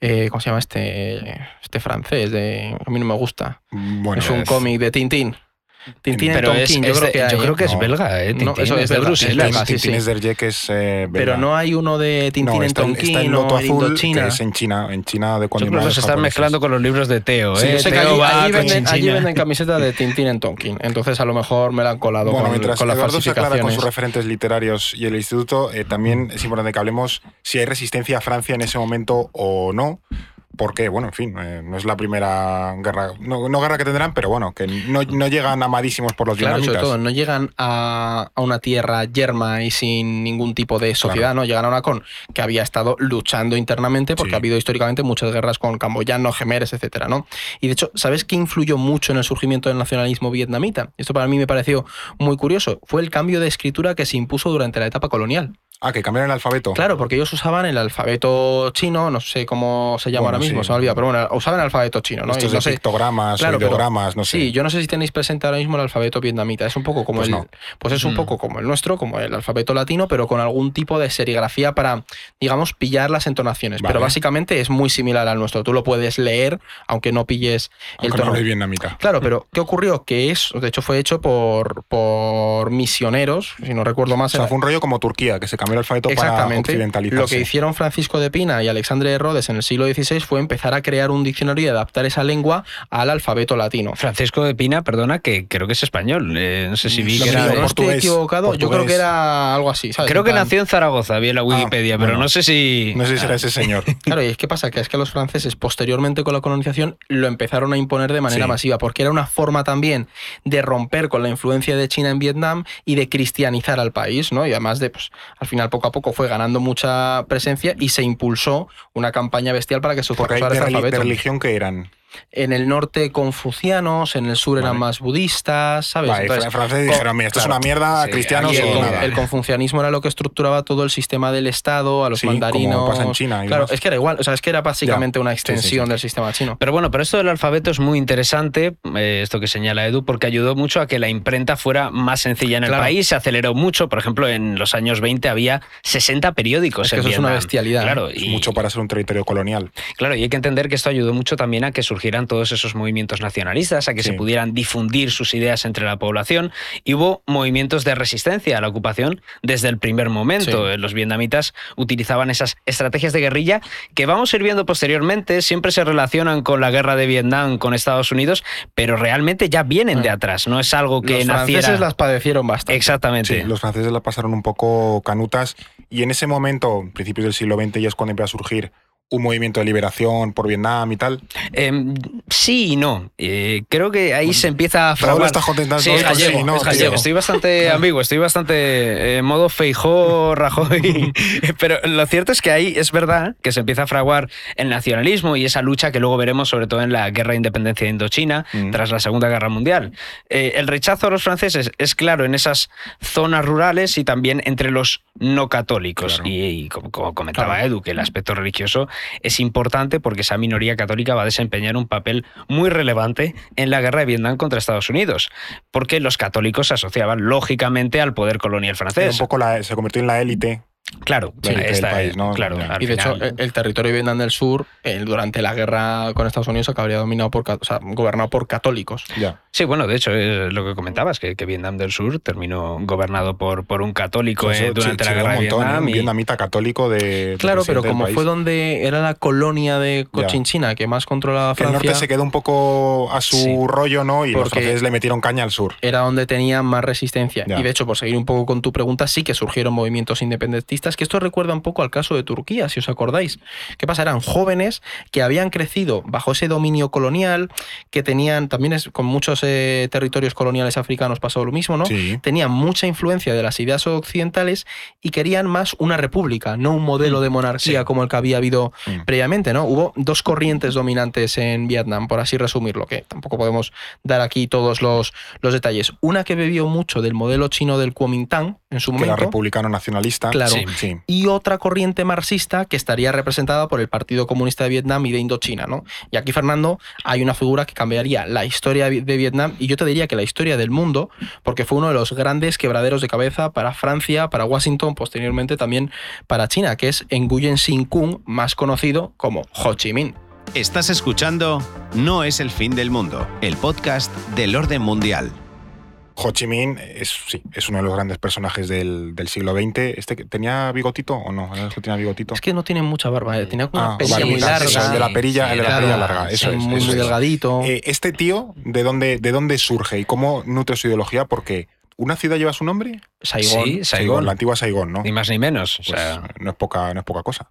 [SPEAKER 3] eh, ¿cómo se llama este? Este francés, de, a mí no me gusta.
[SPEAKER 1] Bueno,
[SPEAKER 3] es un cómic de Tintín. Tintín en
[SPEAKER 4] Pero es,
[SPEAKER 3] Tonkin, yo
[SPEAKER 4] es
[SPEAKER 3] creo
[SPEAKER 4] de-
[SPEAKER 3] que hay.
[SPEAKER 4] yo creo que es
[SPEAKER 1] No.
[SPEAKER 4] belga, ¿eh?
[SPEAKER 3] No,
[SPEAKER 4] Tintín,
[SPEAKER 3] eso
[SPEAKER 4] es,
[SPEAKER 3] es
[SPEAKER 4] de Bruselas.
[SPEAKER 3] sí,
[SPEAKER 1] Tintín
[SPEAKER 3] sí.
[SPEAKER 1] es de que es eh,
[SPEAKER 3] Pero no hay uno de Tintín
[SPEAKER 1] No,
[SPEAKER 3] en
[SPEAKER 1] está,
[SPEAKER 3] Tonkin
[SPEAKER 1] está en
[SPEAKER 3] o
[SPEAKER 1] Loto
[SPEAKER 3] en
[SPEAKER 1] Azul,
[SPEAKER 3] Indochina.
[SPEAKER 1] que es en China, en China de
[SPEAKER 4] Yo
[SPEAKER 1] cuando
[SPEAKER 4] creo que se están mezclando con los libros de Teo,
[SPEAKER 1] Sí,
[SPEAKER 4] ¿eh?
[SPEAKER 3] Yo sé que
[SPEAKER 4] Teo
[SPEAKER 3] allí,
[SPEAKER 4] va
[SPEAKER 3] allí venden, allí venden camisetas de Tintín en Tonkin. Entonces a lo mejor me la han colado
[SPEAKER 1] Bueno,
[SPEAKER 3] con,
[SPEAKER 1] mientras
[SPEAKER 3] con las
[SPEAKER 1] Eduardo se aclara con sus referentes literarios y el instituto, eh, también es importante que hablemos si hay resistencia a Francia en ese momento o no. Porque, bueno, en fin, eh, no es la primera guerra, no, no guerra que tendrán, pero bueno, que no, no llegan amadísimos por los
[SPEAKER 3] Claro, sobre todo, no llegan a, a una tierra yerma y sin ningún tipo de sociedad, ¿no? Llegan a una con que había estado luchando internamente porque
[SPEAKER 1] Sí.
[SPEAKER 3] ha habido históricamente muchas guerras con camboyanos, gemeres, etcétera, ¿no? Y de hecho, ¿sabes qué influyó mucho en el surgimiento del nacionalismo vietnamita? Esto para mí me pareció muy curioso. Fue el cambio de escritura que se impuso durante la etapa colonial.
[SPEAKER 1] Ah, que cambiaron el alfabeto.
[SPEAKER 3] Claro, porque ellos usaban el alfabeto chino, no sé cómo se llama
[SPEAKER 1] Bueno,
[SPEAKER 3] ahora mismo,
[SPEAKER 1] sí.
[SPEAKER 3] se me ha olvidado, pero bueno, usaban el alfabeto chino, ¿no?
[SPEAKER 1] Estos
[SPEAKER 3] Y no
[SPEAKER 1] de
[SPEAKER 3] sé-
[SPEAKER 1] pictogramas
[SPEAKER 3] Claro,
[SPEAKER 1] o ideogramas, no sé.
[SPEAKER 3] Sí, yo no sé si tenéis presente ahora mismo el alfabeto vietnamita. Es un poco como
[SPEAKER 1] Pues
[SPEAKER 3] el.
[SPEAKER 1] no.
[SPEAKER 3] Pues es un
[SPEAKER 4] Mm.
[SPEAKER 3] poco como el nuestro, como el alfabeto latino, pero con algún tipo de serigrafía para, digamos, pillar las entonaciones.
[SPEAKER 1] Vale.
[SPEAKER 3] Pero básicamente es muy similar al nuestro. Tú lo puedes leer, aunque no pilles el
[SPEAKER 1] Aunque no
[SPEAKER 3] tono.
[SPEAKER 1] hables vietnamita.
[SPEAKER 3] Claro, pero ¿qué ocurrió? Que es, de hecho, fue hecho por, por misioneros, si no recuerdo
[SPEAKER 1] O
[SPEAKER 3] más.
[SPEAKER 1] sea,
[SPEAKER 3] era-
[SPEAKER 1] fue un rollo como Turquía, que se cambió el alfabeto para
[SPEAKER 3] Exactamente.
[SPEAKER 1] occidentalizarse.
[SPEAKER 3] Lo que hicieron Francisco de Pina y Alexandre de Rhodes en el siglo XVI fue empezar a crear un diccionario y adaptar esa lengua al alfabeto latino.
[SPEAKER 4] Francisco de Pina, perdona, que creo que es español. eh, no sé si vi que
[SPEAKER 1] me
[SPEAKER 4] era.
[SPEAKER 3] no estoy
[SPEAKER 1] portugués,
[SPEAKER 3] equivocado, yo creo que era algo así, ¿sabes?
[SPEAKER 4] Creo que nació en Zaragoza, vi en la Wikipedia, pero
[SPEAKER 1] bueno.
[SPEAKER 4] no sé si.
[SPEAKER 1] No sé si será ese señor.
[SPEAKER 3] Claro, y es que pasa que es que los franceses posteriormente con la colonización lo empezaron a imponer de manera
[SPEAKER 1] Sí.
[SPEAKER 3] masiva, porque era una forma también de romper con la influencia de China en Vietnam y de cristianizar al país, ¿no? Y además de, pues, al final poco a poco fue ganando mucha presencia y se impulsó una campaña bestial para que se usara
[SPEAKER 1] de,
[SPEAKER 3] este
[SPEAKER 1] reli- de
[SPEAKER 3] alfabeto.
[SPEAKER 1] religión que eran.
[SPEAKER 3] En el norte confucianos, en el sur eran
[SPEAKER 1] Vale.
[SPEAKER 3] más budistas, ¿sabes?
[SPEAKER 1] Vale,
[SPEAKER 3] Entonces,
[SPEAKER 1] fran- franceses
[SPEAKER 3] co-
[SPEAKER 1] dijeron, mira, esto
[SPEAKER 3] claro.
[SPEAKER 1] es una mierda,
[SPEAKER 4] Sí,
[SPEAKER 1] cristianos
[SPEAKER 3] el,
[SPEAKER 1] o
[SPEAKER 3] con-
[SPEAKER 1] nada.
[SPEAKER 3] el confucianismo era lo que estructuraba todo el sistema del Estado, a los
[SPEAKER 1] Sí, como
[SPEAKER 3] mandarinos.
[SPEAKER 1] pasa en China y
[SPEAKER 3] claro, es que era igual, o sea, es que era básicamente una
[SPEAKER 1] sí, sí,
[SPEAKER 3] extensión
[SPEAKER 1] sí.
[SPEAKER 3] del sistema chino.
[SPEAKER 4] Pero bueno, pero esto del alfabeto es muy interesante, eh, esto que señala Edu, porque ayudó mucho a que la imprenta fuera más sencilla en el
[SPEAKER 3] Claro.
[SPEAKER 4] país, se aceleró mucho. Por ejemplo, en los años 20 había 60 periódicos
[SPEAKER 3] Es que
[SPEAKER 4] en
[SPEAKER 3] eso es una bestialidad, ¿eh?
[SPEAKER 4] Claro,
[SPEAKER 1] Es mucho para ser un territorio colonial.
[SPEAKER 4] claro, y hay que entender que esto ayudó mucho también a que surgieran todos esos movimientos nacionalistas, a que
[SPEAKER 1] Sí.
[SPEAKER 4] se pudieran difundir sus ideas entre la población. Y hubo movimientos de resistencia a la ocupación desde el primer momento.
[SPEAKER 3] Sí.
[SPEAKER 4] Los vietnamitas utilizaban esas estrategias de guerrilla que vamos a ir viendo posteriormente, siempre se relacionan con la guerra de Vietnam con Estados Unidos, pero realmente ya vienen de
[SPEAKER 3] Ah.
[SPEAKER 4] atrás, no es algo que
[SPEAKER 3] los
[SPEAKER 4] naciera.
[SPEAKER 3] franceses las padecieron bastante.
[SPEAKER 4] Exactamente.
[SPEAKER 1] Sí, los franceses la pasaron un poco canutas y en ese momento, principios del siglo XX, ya es cuando empieza a surgir un movimiento de liberación por Vietnam y tal.
[SPEAKER 4] Em, sí y no. Eh, creo que ahí se empieza a fraguar.
[SPEAKER 1] está contentando
[SPEAKER 4] Sí,
[SPEAKER 1] todo
[SPEAKER 4] es
[SPEAKER 1] esto,
[SPEAKER 4] gallego,
[SPEAKER 1] sí, ¿no?
[SPEAKER 4] es gallego. Estoy bastante ambiguo, estoy bastante en modo Feijó, Rajoy. Pero lo cierto es que ahí es verdad que se empieza a fraguar el nacionalismo y esa lucha que luego veremos sobre todo en la guerra de independencia de Indochina
[SPEAKER 1] Mm.
[SPEAKER 4] tras la Segunda Guerra Mundial. Eh, el rechazo a los franceses es claro en esas zonas rurales y también entre los no católicos.
[SPEAKER 1] Claro.
[SPEAKER 4] Y, y como, como comentaba
[SPEAKER 3] Claro.
[SPEAKER 4] Edu, que el aspecto religioso es importante porque esa minoría católica va a desempeñar un papel muy relevante en la guerra de Vietnam contra Estados Unidos, porque los católicos se asociaban lógicamente al poder colonial
[SPEAKER 1] Era un
[SPEAKER 4] francés.
[SPEAKER 1] poco la- se convirtió en la élite
[SPEAKER 4] Claro,
[SPEAKER 1] del
[SPEAKER 4] esta-
[SPEAKER 1] país, ¿no?
[SPEAKER 4] claro.
[SPEAKER 3] Y de hecho,
[SPEAKER 4] final-
[SPEAKER 3] el, el territorio de Vietnam del Sur, durante la guerra con Estados Unidos, acabaría dominado por, o sea, gobernado por católicos.
[SPEAKER 1] Ya.
[SPEAKER 4] Sí, bueno, de hecho, es lo que comentabas, que, que Vietnam del Sur terminó gobernado por, por un católico
[SPEAKER 1] Pues
[SPEAKER 4] eh,
[SPEAKER 1] eso
[SPEAKER 4] durante
[SPEAKER 1] se-
[SPEAKER 4] la
[SPEAKER 1] se
[SPEAKER 4] guerra
[SPEAKER 1] un
[SPEAKER 4] de
[SPEAKER 1] montón.
[SPEAKER 4] Vietnam.
[SPEAKER 1] Un
[SPEAKER 4] y-
[SPEAKER 1] vietnamita católico de.
[SPEAKER 3] Claro, pero como
[SPEAKER 1] país.
[SPEAKER 3] fue donde era la colonia de
[SPEAKER 1] Ya.
[SPEAKER 3] Cochinchina que más controlaba
[SPEAKER 1] Que el
[SPEAKER 3] Francia,
[SPEAKER 1] norte se quedó un poco a su
[SPEAKER 4] Sí.
[SPEAKER 1] rollo, ¿no? Y los
[SPEAKER 3] Porque-
[SPEAKER 1] franceses le metieron caña al sur.
[SPEAKER 3] era donde tenía más resistencia.
[SPEAKER 1] Ya.
[SPEAKER 3] Y de hecho, por seguir un poco con tu pregunta, sí que surgieron movimientos independentistas, que esto recuerda un poco al caso de Turquía, si os acordáis. ¿Qué pasa? Eran jóvenes que habían crecido bajo ese dominio colonial, que tenían, también es, con muchos eh, territorios coloniales africanos pasó lo mismo, ¿no?
[SPEAKER 1] Sí.
[SPEAKER 3] Tenían mucha influencia de las ideas occidentales y querían más una república, no un modelo de monarquía
[SPEAKER 4] Sí.
[SPEAKER 3] como el que había habido
[SPEAKER 1] Mm.
[SPEAKER 3] previamente, ¿no? Hubo dos corrientes dominantes en Vietnam, por así resumirlo, que tampoco podemos dar aquí todos los, los detalles. Una que bebió mucho del modelo chino del Kuomintang en su
[SPEAKER 1] Que era
[SPEAKER 3] momento.
[SPEAKER 1] republicano nacionalista.
[SPEAKER 3] Claro.
[SPEAKER 4] Sí.
[SPEAKER 1] Sí.
[SPEAKER 3] Y otra corriente marxista que estaría representada por el Partido Comunista de Vietnam y de Indochina, ¿no? Y aquí, Fernando, hay una figura que cambiaría la historia de Vietnam y yo te diría que la historia del mundo, porque fue uno de los grandes quebraderos de cabeza para Francia, para Washington, posteriormente también para China, que es Nguyen Sinh Kung, más conocido como Ho Chi Minh.
[SPEAKER 2] Estás escuchando No es el fin del mundo, el podcast del orden mundial.
[SPEAKER 1] Ho Chi Minh es, sí, es uno de los grandes personajes del, del siglo XX. ¿Este tenía bigotito o no? ¿Era el que tenía bigotito?
[SPEAKER 3] Es que no tiene mucha barba, ¿eh? tenía como una
[SPEAKER 1] Ah,
[SPEAKER 3] perilla
[SPEAKER 1] vale,
[SPEAKER 3] muy
[SPEAKER 1] eso,
[SPEAKER 3] larga.
[SPEAKER 1] el de la perilla, el de la perilla larga. Eso
[SPEAKER 3] sí,
[SPEAKER 1] es,
[SPEAKER 3] muy,
[SPEAKER 1] eso
[SPEAKER 3] muy
[SPEAKER 1] es.
[SPEAKER 3] delgadito.
[SPEAKER 1] Eh, este tío, ¿de dónde, ¿de dónde surge y cómo nutre su ideología? Porque una ciudad lleva su nombre.
[SPEAKER 3] Saigón.
[SPEAKER 4] Sí, Saigón.
[SPEAKER 1] la antigua Saigón, ¿no?
[SPEAKER 4] Ni más ni menos. O
[SPEAKER 1] Pues
[SPEAKER 4] sea,
[SPEAKER 1] no, es poca, no es poca cosa.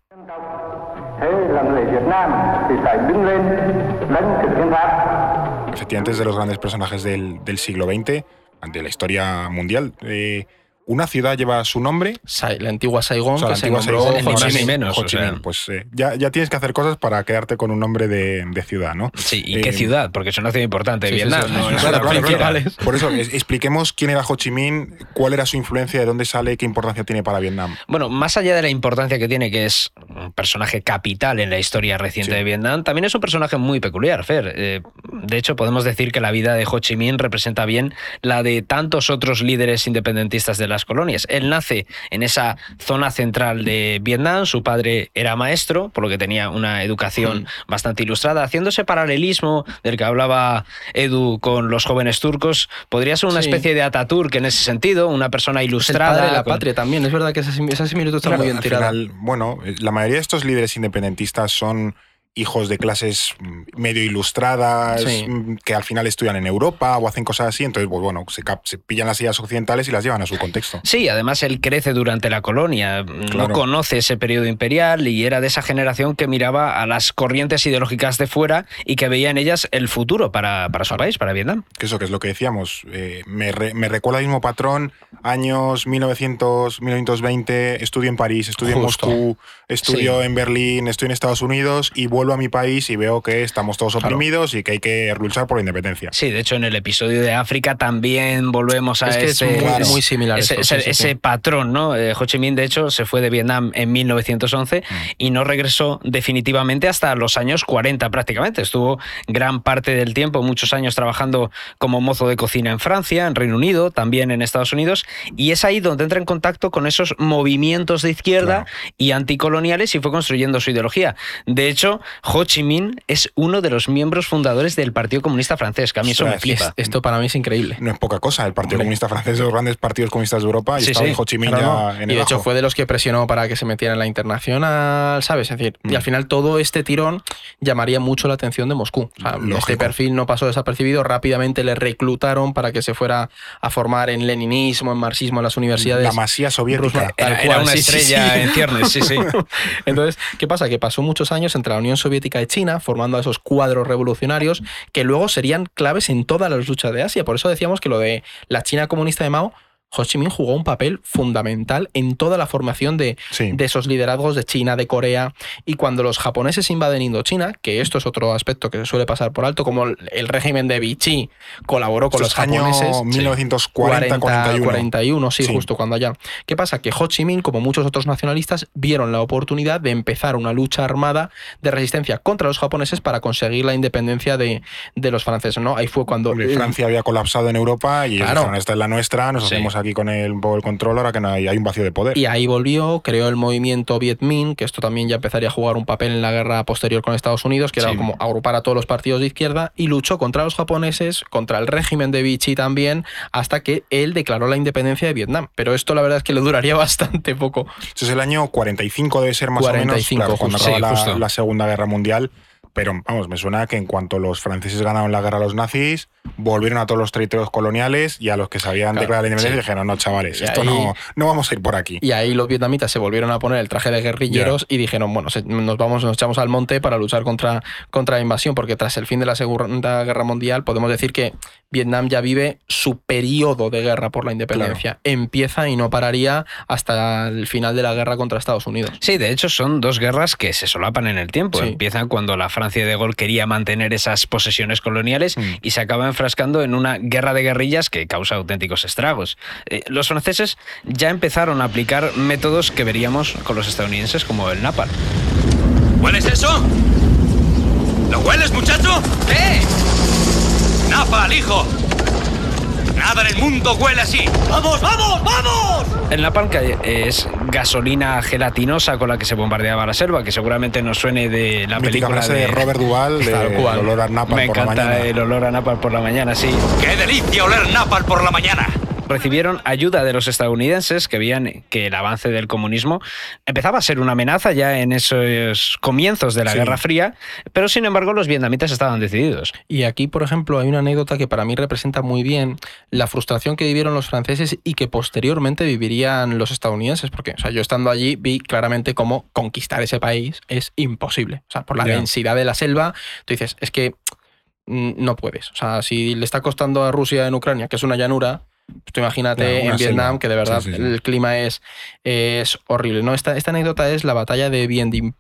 [SPEAKER 1] Efectivamente, es de los grandes personajes del, del siglo XX, de la historia mundial. Eh, una ciudad lleva su nombre.
[SPEAKER 3] La antigua Saigón,
[SPEAKER 1] O sea,
[SPEAKER 3] que
[SPEAKER 1] la
[SPEAKER 3] se
[SPEAKER 1] antigua
[SPEAKER 3] nombró
[SPEAKER 1] Saigón,
[SPEAKER 3] Ho Chi Minh.
[SPEAKER 4] menos.
[SPEAKER 1] Ho
[SPEAKER 4] o
[SPEAKER 1] Chi
[SPEAKER 4] sea.
[SPEAKER 1] Minh. Pues eh, ya, ya tienes que hacer cosas para quedarte con un nombre de, de ciudad, ¿no?
[SPEAKER 4] sí, ¿y
[SPEAKER 1] Eh,
[SPEAKER 4] qué ciudad? Porque es una ciudad importante de
[SPEAKER 3] sí,
[SPEAKER 4] Vietnam.
[SPEAKER 3] sí,
[SPEAKER 4] no
[SPEAKER 3] sí,
[SPEAKER 4] es
[SPEAKER 1] Claro,
[SPEAKER 4] una
[SPEAKER 1] claro,
[SPEAKER 4] cualquiera.
[SPEAKER 1] claro. Por eso, es- expliquemos quién era Ho Chi Minh, cuál era su influencia, de dónde sale, qué importancia tiene para Vietnam.
[SPEAKER 4] Bueno, más allá de la importancia que tiene, que es un personaje capital en la historia reciente
[SPEAKER 1] Sí.
[SPEAKER 4] de Vietnam, también es un personaje muy peculiar, Fer. Eh, de hecho, podemos decir que la vida de Ho Chi Minh representa bien la de tantos otros líderes independentistas de las colonias. Él nace en esa zona central de Vietnam, su padre era maestro, por lo que tenía una educación bastante ilustrada, haciendo ese paralelismo del que hablaba Edu con los jóvenes turcos. Podría ser una
[SPEAKER 3] Sí.
[SPEAKER 4] especie de Ataturk en ese sentido, una persona
[SPEAKER 3] el
[SPEAKER 4] ilustrada.
[SPEAKER 3] padre de la
[SPEAKER 4] con-
[SPEAKER 3] patria también. Es verdad que esa, sim- esa similitud está
[SPEAKER 1] Claro,
[SPEAKER 3] muy bien
[SPEAKER 1] al
[SPEAKER 3] tirada.
[SPEAKER 1] final, bueno, eh, la mayoría de estos líderes independentistas son hijos de clases mm, medio ilustradas,
[SPEAKER 3] Sí.
[SPEAKER 1] mm, que al final estudian en Europa o hacen cosas así, entonces, pues bueno, se, se pillan las ideas occidentales y las llevan a su contexto.
[SPEAKER 4] Sí, además él crece durante la colonia, no
[SPEAKER 1] Claro.
[SPEAKER 4] conoce ese periodo imperial y era de esa generación que miraba a las corrientes ideológicas de fuera y que veía en ellas el futuro para, para su país, para Vietnam.
[SPEAKER 1] Que eso que es lo que decíamos, eh, me, re- me recuerda el mismo patrón, años 1900, 1920, estudio en París, estudio
[SPEAKER 3] Justo.
[SPEAKER 1] en Moscú, estudio
[SPEAKER 4] Sí.
[SPEAKER 1] en Berlín, estoy en Estados Unidos y vuelvo a mi país y veo que estamos todos
[SPEAKER 3] Claro.
[SPEAKER 1] oprimidos y que hay que luchar por la independencia.
[SPEAKER 4] Sí, de hecho en el episodio de África también volvemos a
[SPEAKER 3] Es que es
[SPEAKER 4] ese,
[SPEAKER 3] muy-
[SPEAKER 1] muy
[SPEAKER 3] similar
[SPEAKER 4] ese,
[SPEAKER 3] esto,
[SPEAKER 4] ese-
[SPEAKER 3] sí, sí,
[SPEAKER 4] ese
[SPEAKER 3] sí.
[SPEAKER 4] patrón, ¿no? Eh, Ho Chi Minh de hecho se fue de Vietnam en 1911
[SPEAKER 3] Mm.
[SPEAKER 4] y no regresó definitivamente hasta los años 40 prácticamente. Estuvo gran parte del tiempo, muchos años trabajando como mozo de cocina en Francia, en Reino Unido, también en Estados Unidos y es ahí donde entra en contacto con esos movimientos de izquierda y anticoloniales y fue construyendo su ideología. De hecho, Ho Chi Minh es uno de los miembros fundadores del Partido Comunista Francés, que a mí eso me flipa.
[SPEAKER 3] Es- esto para mí es increíble.
[SPEAKER 1] No es poca cosa, el Partido
[SPEAKER 3] Hombre.
[SPEAKER 1] Comunista Francés de los grandes partidos comunistas de Europa y
[SPEAKER 4] Sí,
[SPEAKER 1] estaba
[SPEAKER 4] sí.
[SPEAKER 1] Ho Chi Minh
[SPEAKER 3] Claro,
[SPEAKER 1] ya
[SPEAKER 3] no.
[SPEAKER 1] en
[SPEAKER 3] y
[SPEAKER 1] el
[SPEAKER 3] de hecho fue de los que presionó para que se metiera en la internacional, ¿sabes? Es decir, y
[SPEAKER 1] Mm.
[SPEAKER 3] al final todo este tirón llamaría mucho la atención de Moscú. O sea, este perfil no pasó desapercibido, rápidamente le reclutaron para que se fuera a formar en leninismo, en marxismo en las universidades.
[SPEAKER 1] La masía soviética.
[SPEAKER 3] Tal
[SPEAKER 4] Era, una
[SPEAKER 3] sí, sí,
[SPEAKER 4] estrella
[SPEAKER 3] sí.
[SPEAKER 4] en ciernes, sí, sí.
[SPEAKER 3] Entonces, ¿qué pasa? Que pasó muchos años entre la Unión Soviética y China, formando esos cuadros revolucionarios que luego serían claves en todas las luchas de Asia. Por eso decíamos que lo de la China comunista de Mao, Ho Chi Minh jugó un papel fundamental en toda la formación de,
[SPEAKER 1] Sí.
[SPEAKER 3] de esos liderazgos de China, de Corea. Y cuando los japoneses invaden Indochina, que esto es otro aspecto que se suele pasar por alto, como el- régimen de Vichy colaboró con los
[SPEAKER 1] es año
[SPEAKER 3] japoneses.
[SPEAKER 1] 1940, 41.
[SPEAKER 3] 41, sí,
[SPEAKER 1] Sí.
[SPEAKER 3] justo cuando allá. ¿Qué pasa? Que Ho Chi Minh, como muchos otros nacionalistas, vieron la oportunidad de empezar una lucha armada de resistencia contra los japoneses para conseguir la independencia de, de los franceses, ¿no? Ahí fue cuando...
[SPEAKER 1] Porque Francia había colapsado en Europa y
[SPEAKER 3] Claro.
[SPEAKER 1] esta es la nuestra, nos
[SPEAKER 4] Sí.
[SPEAKER 1] Aquí con el, un poco el control, ahora que no hay, hay un vacío de poder.
[SPEAKER 3] Y ahí volvió, creó el movimiento Viet Minh, que esto también ya empezaría a jugar un papel en la guerra posterior con Estados Unidos, que era como agrupar a todos los partidos de izquierda, y luchó contra los japoneses, contra el régimen de Vichy también, hasta que él declaró la independencia de Vietnam. Pero esto la verdad es que le duraría bastante poco.
[SPEAKER 1] Es el año 45 debe ser más
[SPEAKER 3] 45,
[SPEAKER 1] o menos, claro, cuando
[SPEAKER 3] justo.
[SPEAKER 1] acaba
[SPEAKER 4] Sí,
[SPEAKER 1] la,
[SPEAKER 4] justo.
[SPEAKER 1] la Segunda Guerra Mundial. Pero vamos, me suena que en cuanto los franceses ganaron la guerra a los nazis, volvieron a todos los territorios coloniales y a los que se habían
[SPEAKER 3] Claro,
[SPEAKER 1] declarado la independencia
[SPEAKER 4] sí.
[SPEAKER 1] dijeron, no, chavales,
[SPEAKER 3] Y
[SPEAKER 1] esto
[SPEAKER 3] ahí-
[SPEAKER 1] no, no vamos a ir por aquí.
[SPEAKER 3] Y ahí los vietnamitas se volvieron a poner el traje de guerrilleros y dijeron, bueno, se- nos vamos, nos echamos al monte para luchar contra, contra la invasión, porque tras el fin de la Segunda Guerra Mundial podemos decir que Vietnam ya vive su periodo de guerra por la independencia. Empieza y no pararía hasta el final de la guerra contra Estados Unidos.
[SPEAKER 4] Sí, de hecho son dos guerras que se solapan en el tiempo.
[SPEAKER 3] Sí.
[SPEAKER 4] Empiezan cuando la Francia de Gaulle quería mantener esas posesiones coloniales
[SPEAKER 1] Mm.
[SPEAKER 4] y se acaba enfrascando en una guerra de guerrillas que causa auténticos estragos. Eh, los franceses ya empezaron a aplicar métodos que veríamos con los estadounidenses como el napalm.
[SPEAKER 5] ¿Hueles eso? ¿Lo hueles, muchacho?
[SPEAKER 4] ¡Eh!
[SPEAKER 5] ¡Napal, hijo! Nada en el mundo huele así. ¡Vamos, vamos, vamos!
[SPEAKER 4] El napalm que es gasolina gelatinosa con la que se bombardeaba la selva, que seguramente nos suene de la
[SPEAKER 1] Mítica
[SPEAKER 4] película
[SPEAKER 1] frase
[SPEAKER 4] de
[SPEAKER 1] de Robert Duvall de
[SPEAKER 3] Tal cual.
[SPEAKER 1] el olor a napalm
[SPEAKER 4] Me
[SPEAKER 1] por la
[SPEAKER 4] encanta el olor a napalm por la mañana, sí.
[SPEAKER 5] ¡Qué delicia oler napal por la mañana!
[SPEAKER 4] Recibieron ayuda de los estadounidenses que veían que el avance del comunismo empezaba a ser una amenaza ya en esos comienzos de la
[SPEAKER 1] Sí.
[SPEAKER 4] Guerra Fría, pero sin embargo los vietnamitas estaban decididos.
[SPEAKER 3] Y aquí, por ejemplo, hay una anécdota que para mí representa muy bien la frustración que vivieron los franceses y que posteriormente vivirían los estadounidenses, porque o sea, yo estando allí vi claramente cómo conquistar ese país es imposible. O sea, por la densidad de la selva, tú dices, es que mm, no puedes. O sea, si le está costando a Rusia en Ucrania, que es una llanura, tú imagínate en Vietnam,
[SPEAKER 1] selva.
[SPEAKER 3] que de verdad
[SPEAKER 1] Sí, sí, sí.
[SPEAKER 3] el clima es, es horrible. ¿no? Esta, esta anécdota es la batalla de Bien Bien,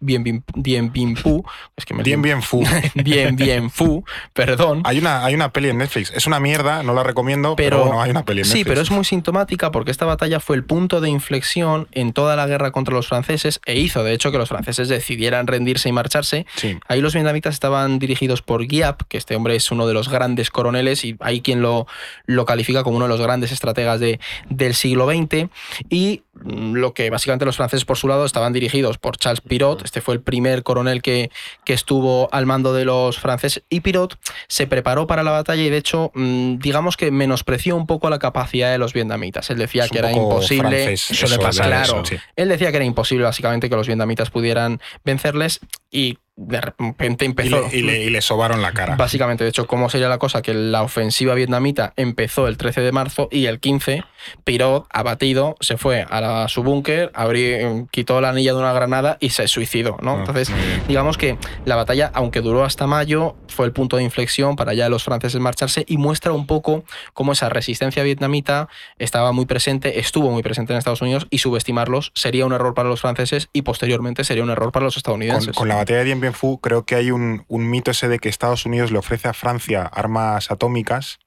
[SPEAKER 3] Bien, Bien Phu. Es que me
[SPEAKER 1] Bien, bien, fu.
[SPEAKER 3] bien, bien, Fu, perdón.
[SPEAKER 1] Hay una, hay una peli en Netflix. Es una mierda, no la recomiendo, pero,
[SPEAKER 3] Pero,
[SPEAKER 1] bueno, hay una peli en
[SPEAKER 3] sí,
[SPEAKER 1] Netflix.
[SPEAKER 3] pero es muy sintomática porque esta batalla fue el punto de inflexión en toda la guerra contra los franceses e hizo, de hecho, que los franceses decidieran rendirse y marcharse.
[SPEAKER 1] Sí.
[SPEAKER 3] Ahí los vietnamitas estaban dirigidos por Giap, que este hombre es uno de los grandes coroneles y hay quien lo, lo califica como uno de los grandes estrategas de, del siglo XX. Y mm, lo que básicamente los franceses por su lado estaban dirigidos por Charles Pirot, este fue el primer coronel que, que estuvo al mando de los franceses. Y Pirot se preparó para la batalla y de hecho, mm, digamos que menospreció un poco la capacidad de los vietnamitas. Él decía
[SPEAKER 1] Es
[SPEAKER 3] que era imposible.
[SPEAKER 4] suele
[SPEAKER 1] eso,
[SPEAKER 4] pasar
[SPEAKER 3] claro.
[SPEAKER 1] eso, sí.
[SPEAKER 3] Él decía que era imposible básicamente que los vietnamitas pudieran vencerles y de repente
[SPEAKER 1] Y
[SPEAKER 3] empezó.
[SPEAKER 1] le, y, le, y le sobaron la cara.
[SPEAKER 3] Básicamente, de hecho, ¿cómo sería la cosa? Que la ofensiva vietnamita empezó el 13 de marzo y el 15, Pirot, abatido, se fue a, la- a su búnker, abrí- quitó la anilla de una granada y se suicidó, ¿no?
[SPEAKER 1] Ah,
[SPEAKER 3] Entonces, digamos que la batalla, aunque duró hasta mayo, fue el punto de inflexión para ya los franceses marcharse y muestra un poco cómo esa resistencia vietnamita estaba muy presente, estuvo muy presente en Estados Unidos y subestimarlos sería un error para los franceses y posteriormente sería un error para los
[SPEAKER 1] Con,
[SPEAKER 3] estadounidenses.
[SPEAKER 1] con la batalla de Dien Creo que hay un, un mito ese de que Estados Unidos le ofrece a Francia armas atómicas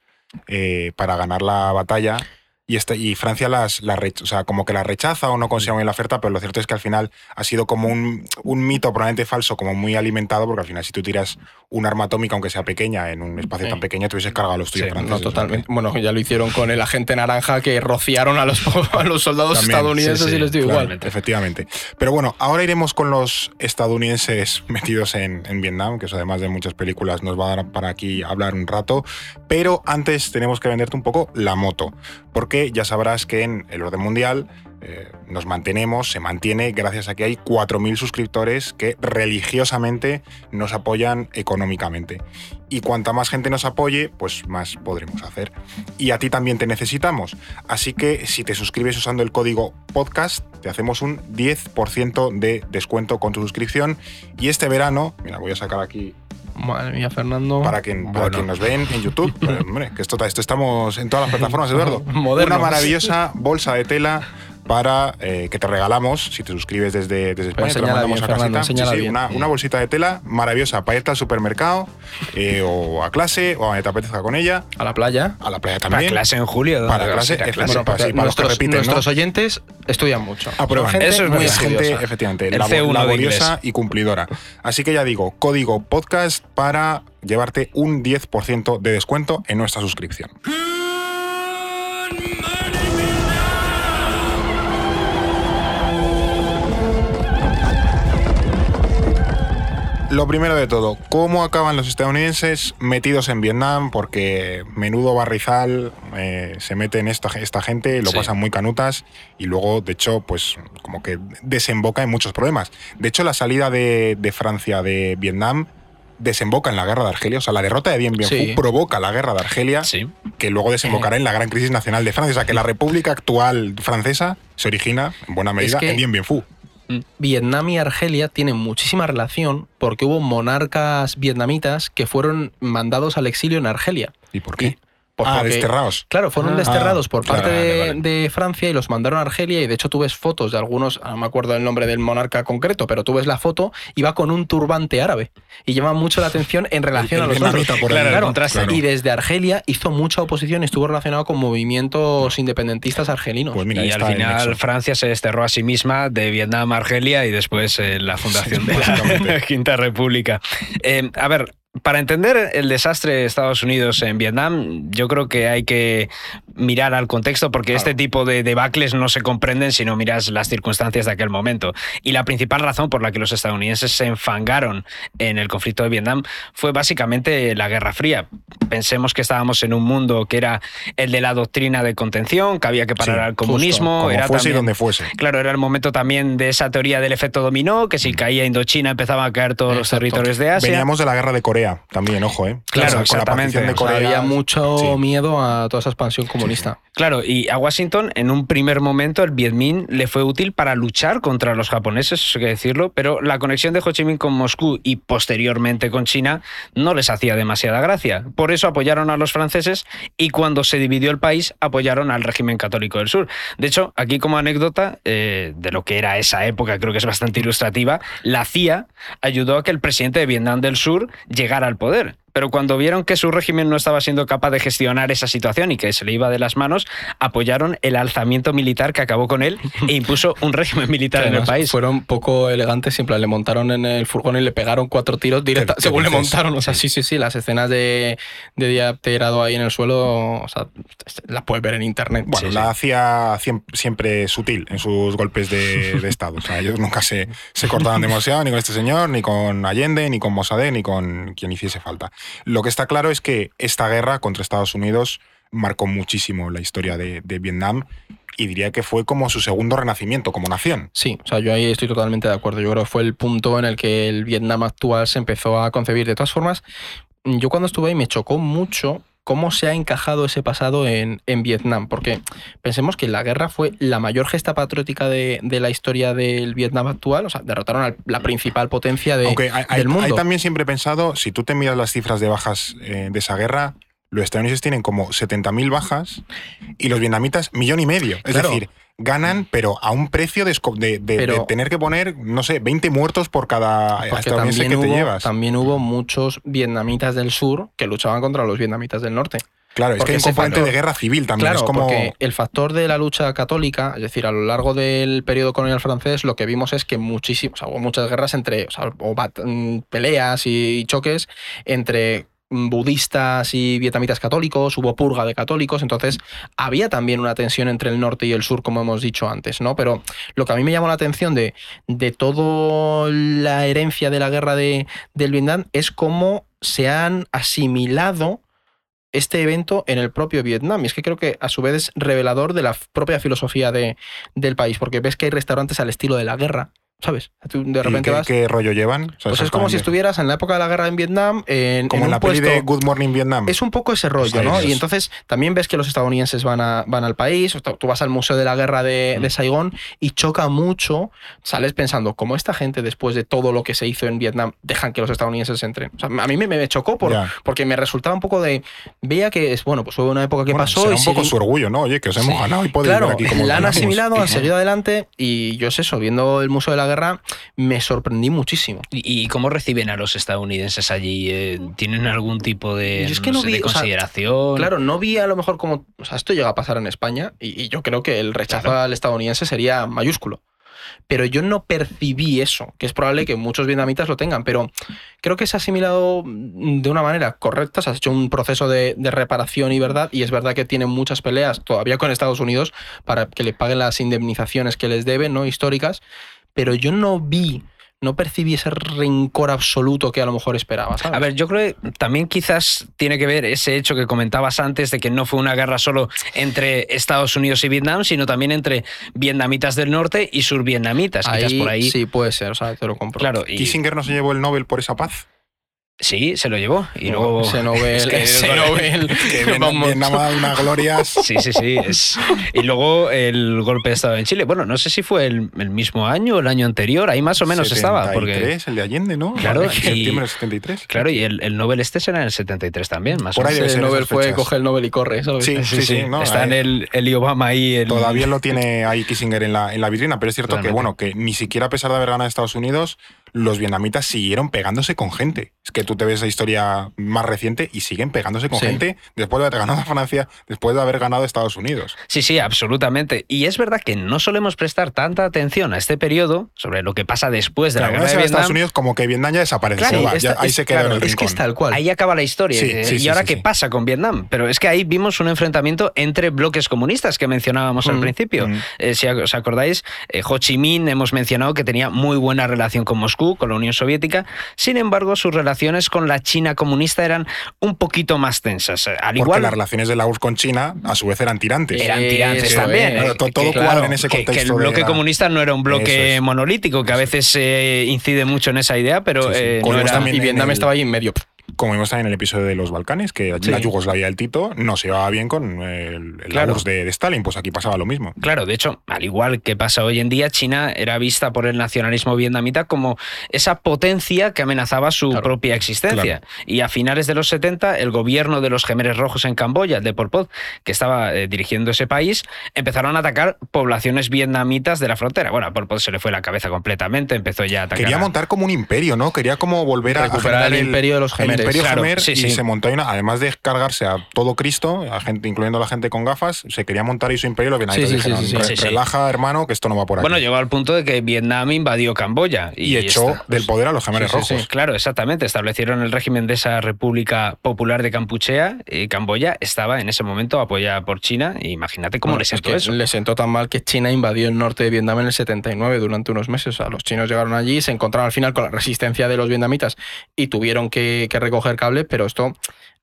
[SPEAKER 1] eh, para ganar la batalla. Y, este, y Francia las, las o sea, como que las rechaza o no consigue muy bien la oferta, pero lo cierto es que al final ha sido como un, un mito probablemente falso, como muy alimentado, porque al final si tú tiras un arma atómica, aunque sea pequeña, en un espacio
[SPEAKER 3] Sí.
[SPEAKER 1] tan pequeño, te hubieses cargado a los tuyos
[SPEAKER 4] Sí,
[SPEAKER 3] No,
[SPEAKER 1] franceses.
[SPEAKER 3] totalmente. Bueno, ya lo hicieron con el agente naranja que rociaron a los, a los soldados
[SPEAKER 1] También,
[SPEAKER 3] estadounidenses
[SPEAKER 4] sí,
[SPEAKER 3] y les dio igual.
[SPEAKER 1] Efectivamente. Pero bueno, ahora iremos con los estadounidenses metidos en, en Vietnam, que eso además de muchas películas nos va a dar para aquí hablar un rato. Pero antes tenemos que venderte un poco la moto, porque ya sabrás que en el orden mundial eh, nos mantenemos, se mantiene gracias a que hay 4.000 suscriptores que religiosamente nos apoyan económicamente. Y cuanta más gente nos apoye, pues más podremos hacer. Y a ti también te necesitamos. Así que si te suscribes usando el código podcast, te hacemos un 10% de descuento con tu suscripción. Y este verano, mira, voy a sacar aquí
[SPEAKER 3] Madre mía, Fernando.
[SPEAKER 1] para quien, para
[SPEAKER 4] Bueno.
[SPEAKER 1] quien nos ven en YouTube. Hombre, que esto, esto estamos en todas las plataformas, Eduardo.
[SPEAKER 3] Modernos.
[SPEAKER 1] Una maravillosa bolsa de tela para eh, que te regalamos si te suscribes desde, desde España. te la
[SPEAKER 3] enséñala
[SPEAKER 1] mandamos
[SPEAKER 3] bien,
[SPEAKER 1] a
[SPEAKER 3] Fernando,
[SPEAKER 1] casita. Sí, sí,
[SPEAKER 3] bien.
[SPEAKER 1] Una, una bolsita de tela maravillosa para irte al supermercado eh, o a clase o a donde te apetezca con ella.
[SPEAKER 3] A la playa.
[SPEAKER 1] A la playa
[SPEAKER 4] Para
[SPEAKER 1] también.
[SPEAKER 4] clase en julio. ¿dónde
[SPEAKER 1] Para clase, efectivamente.
[SPEAKER 3] Bueno, porque
[SPEAKER 1] sí, para los que
[SPEAKER 3] nuestros,
[SPEAKER 1] repiten, ¿no?
[SPEAKER 3] nuestros oyentes estudian mucho.
[SPEAKER 1] Aprueban.
[SPEAKER 3] Son gente
[SPEAKER 4] Eso es
[SPEAKER 3] muy
[SPEAKER 1] gente, efectivamente,
[SPEAKER 4] El
[SPEAKER 1] labo-
[SPEAKER 4] C1 de
[SPEAKER 1] laboriosa y cumplidora. Así que ya digo, código podcast para llevarte un 10% de descuento en nuestra suscripción. Lo primero de todo, ¿cómo acaban los estadounidenses metidos en Vietnam? Porque menudo barrizal eh, se mete en esta, esta gente, lo
[SPEAKER 4] Sí.
[SPEAKER 1] pasan muy canutas y luego, de hecho, pues como que desemboca en muchos problemas. De hecho, la salida de, de Francia de Vietnam desemboca en la guerra de Argelia, o sea, la derrota de Bien Bien
[SPEAKER 3] Sí.
[SPEAKER 1] Phu provoca la guerra de Argelia,
[SPEAKER 4] Sí.
[SPEAKER 1] que luego desembocará en la gran crisis nacional de Francia. O sea, que la República actual francesa se origina, en buena medida,
[SPEAKER 3] que-
[SPEAKER 1] en Bien Bien Phu.
[SPEAKER 3] Vietnam y Argelia tienen muchísima relación porque hubo monarcas vietnamitas que fueron mandados al exilio en Argelia.
[SPEAKER 1] ¿Y por qué? Ah, desterrados.
[SPEAKER 3] Claro, fueron
[SPEAKER 4] Ah,
[SPEAKER 3] desterrados por
[SPEAKER 1] claro,
[SPEAKER 3] parte
[SPEAKER 1] vale,
[SPEAKER 3] de,
[SPEAKER 1] vale.
[SPEAKER 3] de Francia y los mandaron a Argelia y de hecho tú ves fotos de algunos, no me acuerdo el nombre del monarca concreto, pero tú ves la foto y va con un turbante árabe y llama mucho la atención en relación
[SPEAKER 1] el
[SPEAKER 3] a los otros.
[SPEAKER 1] por.
[SPEAKER 4] Claro, el
[SPEAKER 3] Claro,
[SPEAKER 4] contraste.
[SPEAKER 1] claro.
[SPEAKER 3] Y desde Argelia hizo mucha oposición y estuvo relacionado con movimientos independentistas argelinos.
[SPEAKER 1] Pues mira,
[SPEAKER 4] y al final. Francia se desterró a sí misma de Vietnam a Argelia y después eh, la fundación de la. Quinta República. Eh, a ver, para entender el desastre de Estados Unidos en Vietnam, yo creo que hay que mirar al contexto porque este tipo de debacles no se comprenden si no miras las circunstancias de aquel momento. Y la principal razón por la que los estadounidenses se enfangaron en el conflicto de Vietnam fue básicamente la Guerra Fría. Pensemos que estábamos en un mundo que era el de la doctrina de contención, que había que parar
[SPEAKER 1] Sí,
[SPEAKER 4] al
[SPEAKER 1] justo,
[SPEAKER 4] comunismo,
[SPEAKER 1] como
[SPEAKER 4] era
[SPEAKER 1] fuese y
[SPEAKER 4] también-
[SPEAKER 1] donde fuese.
[SPEAKER 4] Claro, era el momento también de esa teoría del efecto dominó, que si caía Indochina empezaban a caer todos los
[SPEAKER 3] Exacto.
[SPEAKER 4] territorios de Asia.
[SPEAKER 1] Veníamos de la guerra de Corea también, ojo, ¿eh?
[SPEAKER 4] Claro,
[SPEAKER 1] con la
[SPEAKER 4] exactamente.
[SPEAKER 1] de
[SPEAKER 4] O sea,
[SPEAKER 1] Corea.
[SPEAKER 3] Había mucho
[SPEAKER 1] Sí.
[SPEAKER 3] miedo a toda esa expansión comunista.
[SPEAKER 4] Claro, y a Washington en un primer momento el Viet Minh le fue útil para luchar contra los japoneses, eso hay que decirlo, pero la conexión de Ho Chi Minh con Moscú y posteriormente con China no les hacía demasiada gracia. Por eso apoyaron a los franceses y cuando se dividió el país apoyaron al régimen católico del sur. De hecho, aquí como anécdota eh, de lo que era esa época, creo que es bastante ilustrativa, la CIA ayudó a que el presidente de Vietnam del Sur llegara al poder. Pero cuando vieron que su régimen no estaba siendo capaz de gestionar esa situación y que se le iba de las manos, apoyaron el alzamiento militar que acabó con él e impuso un régimen militar en el país.
[SPEAKER 3] Fueron poco elegantes, siempre le montaron en el furgón y le pegaron cuatro tiros directa,
[SPEAKER 1] ¿Qué- qué
[SPEAKER 3] según le montaron. O sea, sí, sí, sí, las escenas de, de día tirado ahí en el suelo, o sea, las puedes ver en internet.
[SPEAKER 1] Bueno,
[SPEAKER 3] Sí,
[SPEAKER 1] la
[SPEAKER 3] sí.
[SPEAKER 1] hacía siem- siempre sutil en sus golpes de, de Estado. O sea, ellos nunca se, se cortaban demasiado ni con este señor, ni con Allende, ni con Mossadegh, ni con quien hiciese falta. Lo que está claro es que esta guerra contra Estados Unidos marcó muchísimo la historia de, Vietnam y diría que fue como su segundo renacimiento como nación.
[SPEAKER 3] Sí, o sea, yo ahí estoy totalmente de acuerdo. Yo creo que fue el punto en el que el Vietnam actual se empezó a concebir. De todas formas, yo cuando estuve ahí me chocó mucho cómo se ha encajado ese pasado en, en Vietnam, porque pensemos que la guerra fue la mayor gesta patriótica de, de la historia del Vietnam actual, o sea, derrotaron a la principal potencia de,
[SPEAKER 1] Aunque hay, hay-
[SPEAKER 3] del mundo.
[SPEAKER 1] hay también siempre he pensado, si tú te miras las cifras de bajas eh, de esa guerra, los estadounidenses tienen como 70.000 bajas y los vietnamitas millón y medio. Es
[SPEAKER 3] Claro.
[SPEAKER 1] decir, ganan, pero a un precio de, esco- de- de-
[SPEAKER 3] Pero-
[SPEAKER 1] de tener que poner, no sé, 20 muertos por cada estadounidense que te
[SPEAKER 3] hubo,
[SPEAKER 1] llevas.
[SPEAKER 3] también hubo muchos vietnamitas del sur que luchaban contra los vietnamitas del norte.
[SPEAKER 1] Claro, es que hay un componente de guerra civil también.
[SPEAKER 3] Claro,
[SPEAKER 1] es como.
[SPEAKER 3] porque el factor de la lucha católica, es decir, a lo largo del periodo colonial francés, lo que vimos es que muchísimo, o sea, hubo muchas guerras entre, o sea, o mm, peleas y choques entre mm, budistas y vietnamitas católicos, hubo purga de católicos, entonces había también una tensión entre el norte y el sur, como hemos dicho antes, ¿no? Pero lo que a mí me llamó la atención de, de toda la herencia de la guerra de, del Vietnam es cómo se han asimilado este evento en el propio Vietnam. Y es que creo que a su vez es revelador de la propia filosofía de, del país, porque ves que hay restaurantes al estilo de la guerra, ¿sabes? Tú de
[SPEAKER 1] ¿Y
[SPEAKER 3] repente
[SPEAKER 1] qué,
[SPEAKER 3] vas...
[SPEAKER 1] qué rollo llevan? O sea,
[SPEAKER 3] Pues es como si estuvieras en la época de la guerra en Vietnam, en,
[SPEAKER 1] Como
[SPEAKER 3] en
[SPEAKER 1] en la peli
[SPEAKER 3] puesto...
[SPEAKER 1] de Good Morning Vietnam.
[SPEAKER 3] Es un poco ese rollo, ¿no? Y entonces también ves que los estadounidenses van, a, van al país, o tú vas al Museo de la Guerra de,
[SPEAKER 1] Mm.
[SPEAKER 3] de Saigón y choca mucho, sales pensando, ¿cómo esta gente después de todo lo que se hizo en Vietnam dejan que los estadounidenses entren? O sea, a mí me, me chocó por,
[SPEAKER 1] Ya.
[SPEAKER 3] porque me resultaba un poco de... Veía que es, bueno, pues fue una época que
[SPEAKER 1] Bueno,
[SPEAKER 3] pasó
[SPEAKER 1] será
[SPEAKER 3] y
[SPEAKER 1] un poco
[SPEAKER 3] siguen-
[SPEAKER 1] su orgullo, ¿no? Oye, que os hemos
[SPEAKER 3] Sí.
[SPEAKER 1] ganado y podéis
[SPEAKER 3] Claro,
[SPEAKER 1] aquí cómo
[SPEAKER 3] la han asimilado, han seguido adelante y yo es eso, viendo el Museo de la Guerra me sorprendí muchísimo.
[SPEAKER 4] ¿Y y cómo reciben a los estadounidenses allí? Eh, ¿Tienen algún tipo de,
[SPEAKER 3] Yo es que
[SPEAKER 4] no
[SPEAKER 3] no
[SPEAKER 4] sé,
[SPEAKER 3] vi,
[SPEAKER 4] de
[SPEAKER 3] o sea,
[SPEAKER 4] consideración?
[SPEAKER 3] Claro, no vi a lo mejor como. O sea, esto llega a pasar en España y, y yo creo que el rechazo
[SPEAKER 4] Claro.
[SPEAKER 3] al estadounidense sería mayúsculo. Pero yo no percibí eso, que es probable que muchos vietnamitas lo tengan, pero creo que se ha asimilado de una manera correcta, se ha hecho un proceso de, de reparación y verdad, y es verdad que tienen muchas peleas todavía con Estados Unidos para que le paguen las indemnizaciones que les deben, ¿no? Históricas, pero yo no vi no percibí ese rencor absoluto que a lo mejor esperaba. ¿sabes?
[SPEAKER 4] A ver, yo creo que también quizás tiene que ver ese hecho que comentabas antes de que no fue una guerra solo entre Estados Unidos y Vietnam, sino también entre vietnamitas del norte y survietnamitas. quizás
[SPEAKER 3] ahí,
[SPEAKER 4] por ahí.
[SPEAKER 3] sí puede ser, o sea, te lo compro.
[SPEAKER 4] Claro, y-
[SPEAKER 1] Kissinger no se llevó el Nobel por esa paz.
[SPEAKER 4] Sí, se lo llevó. Y luego.
[SPEAKER 3] ese Nobel,
[SPEAKER 4] Es que-
[SPEAKER 3] ese Nobel,
[SPEAKER 1] Que Vietnam,
[SPEAKER 3] vamos.
[SPEAKER 1] Vietnam ha dado unas glorias.
[SPEAKER 4] Sí, sí, sí. es- Y luego el golpe de Estado en Chile. Bueno, no sé si fue el, el mismo año o el año anterior, ahí más o menos estaba. Porque,
[SPEAKER 1] 73, el de Allende, ¿no?
[SPEAKER 4] Claro,
[SPEAKER 1] En
[SPEAKER 4] y-
[SPEAKER 1] septiembre del 73.
[SPEAKER 4] claro, y el, el Nobel este será en el 73 también, más
[SPEAKER 1] Por
[SPEAKER 4] o
[SPEAKER 1] ahí
[SPEAKER 4] menos.
[SPEAKER 1] debe
[SPEAKER 3] Ese
[SPEAKER 1] ser
[SPEAKER 3] Nobel fue coge el Nobel y corre, ¿sabes?
[SPEAKER 1] Sí, sí, sí. no,
[SPEAKER 4] Está en
[SPEAKER 1] eh,
[SPEAKER 4] el, el y Obama ahí. el-
[SPEAKER 1] Todavía lo tiene ahí Kissinger en la, en la vitrina, pero es cierto que, bueno, que ni siquiera a pesar de haber ganado Estados Unidos, los vietnamitas siguieron pegándose con gente. Es que tú te ves la historia más reciente y siguen pegándose con
[SPEAKER 3] Sí.
[SPEAKER 1] gente después de haber ganado a Francia, después de haber ganado a Estados Unidos.
[SPEAKER 4] Sí, sí, absolutamente. Y es verdad que no solemos prestar tanta atención a este periodo sobre lo que pasa después de
[SPEAKER 1] Claro,
[SPEAKER 4] la guerra de Vietnam.
[SPEAKER 1] Estados Unidos como que Vietnam ya desaparece.
[SPEAKER 4] Claro,
[SPEAKER 1] va,
[SPEAKER 3] esta-
[SPEAKER 1] ya ahí
[SPEAKER 3] es-
[SPEAKER 1] se queda
[SPEAKER 3] claro,
[SPEAKER 1] en el
[SPEAKER 3] Es que
[SPEAKER 1] rincón.
[SPEAKER 3] es tal cual.
[SPEAKER 4] Ahí acaba la historia.
[SPEAKER 1] Sí,
[SPEAKER 4] Eh,
[SPEAKER 1] sí,
[SPEAKER 4] ¿Y
[SPEAKER 1] sí,
[SPEAKER 4] ahora
[SPEAKER 1] sí,
[SPEAKER 4] qué
[SPEAKER 1] sí.
[SPEAKER 4] pasa con Vietnam? Pero es que ahí vimos un enfrentamiento entre bloques comunistas que mencionábamos al
[SPEAKER 3] Mm,
[SPEAKER 4] principio.
[SPEAKER 1] mm.
[SPEAKER 4] Eh, si os acordáis, eh, Ho Chi Minh hemos mencionado que tenía muy buena relación con Moscú, con la Unión Soviética. Sin embargo, sus relaciones con la China comunista eran un poquito más tensas. Al
[SPEAKER 1] Porque
[SPEAKER 4] igual
[SPEAKER 1] las relaciones de la URSS con China, a su vez, eran tirantes.
[SPEAKER 4] eran tirantes
[SPEAKER 3] Eso
[SPEAKER 4] también.
[SPEAKER 3] es.
[SPEAKER 4] eh,
[SPEAKER 1] todo
[SPEAKER 4] que-
[SPEAKER 1] cuadra en ese contexto.
[SPEAKER 4] Que el bloque
[SPEAKER 1] la-
[SPEAKER 4] comunista no era un bloque
[SPEAKER 1] es.
[SPEAKER 4] monolítico, que a veces eh, incide mucho en esa idea, pero
[SPEAKER 1] Sí, sí.
[SPEAKER 4] eh, no era...
[SPEAKER 3] y Vietnam
[SPEAKER 1] el-
[SPEAKER 3] estaba ahí en medio.
[SPEAKER 1] Como vimos también en el episodio de los Balcanes, que
[SPEAKER 3] Sí.
[SPEAKER 1] la Yugoslavia del Tito no se llevaba bien con el, el
[SPEAKER 4] Claro.
[SPEAKER 1] De, de Stalin, pues aquí pasaba lo mismo.
[SPEAKER 4] Claro, de hecho, al igual que pasa hoy en día, China era vista por el nacionalismo vietnamita como esa potencia que amenazaba su
[SPEAKER 3] Claro,
[SPEAKER 4] propia existencia. Y a finales de los 70, el gobierno de los Gemeres Rojos en Camboya, el de Pol Pot, que estaba eh, dirigiendo ese país, empezaron a atacar poblaciones vietnamitas de la frontera. Bueno, a Pol Pot se le fue la cabeza completamente, empezó ya a atacar.
[SPEAKER 1] Quería
[SPEAKER 4] a-
[SPEAKER 1] montar como un imperio, ¿no? Quería como volver a a
[SPEAKER 3] Recuperar
[SPEAKER 1] generar
[SPEAKER 3] el imperio de los
[SPEAKER 1] el
[SPEAKER 3] Gemeres.
[SPEAKER 1] Imperio
[SPEAKER 4] Claro, sí,
[SPEAKER 1] y
[SPEAKER 4] sí.
[SPEAKER 1] se montó una, además de cargarse a todo Cristo, a gente, incluyendo a la gente con gafas, se quería montar ahí su imperio. Los vietnamitas
[SPEAKER 3] Sí, sí, sí,
[SPEAKER 1] dijeron,
[SPEAKER 3] sí, sí.
[SPEAKER 1] "Re-
[SPEAKER 4] Sí, sí.
[SPEAKER 1] relaja, hermano, que esto no va por aquí.
[SPEAKER 4] Bueno, llegó al punto de que Vietnam invadió Camboya.
[SPEAKER 1] y, echó
[SPEAKER 4] esta-
[SPEAKER 1] del poder a los
[SPEAKER 3] sí.
[SPEAKER 1] Rojos.
[SPEAKER 4] Claro, exactamente. Establecieron el régimen de esa República Popular de Campuchea y Camboya estaba en ese momento apoyada por China. E imagínate cómo
[SPEAKER 3] Bueno,
[SPEAKER 4] le
[SPEAKER 3] es
[SPEAKER 4] sentó
[SPEAKER 3] que
[SPEAKER 4] eso.
[SPEAKER 3] Le sentó tan mal que China invadió el norte de Vietnam en el 79 durante unos meses. O sea, los chinos llegaron allí, se encontraron al final con la resistencia de los vietnamitas y tuvieron que, que recoger cable, pero esto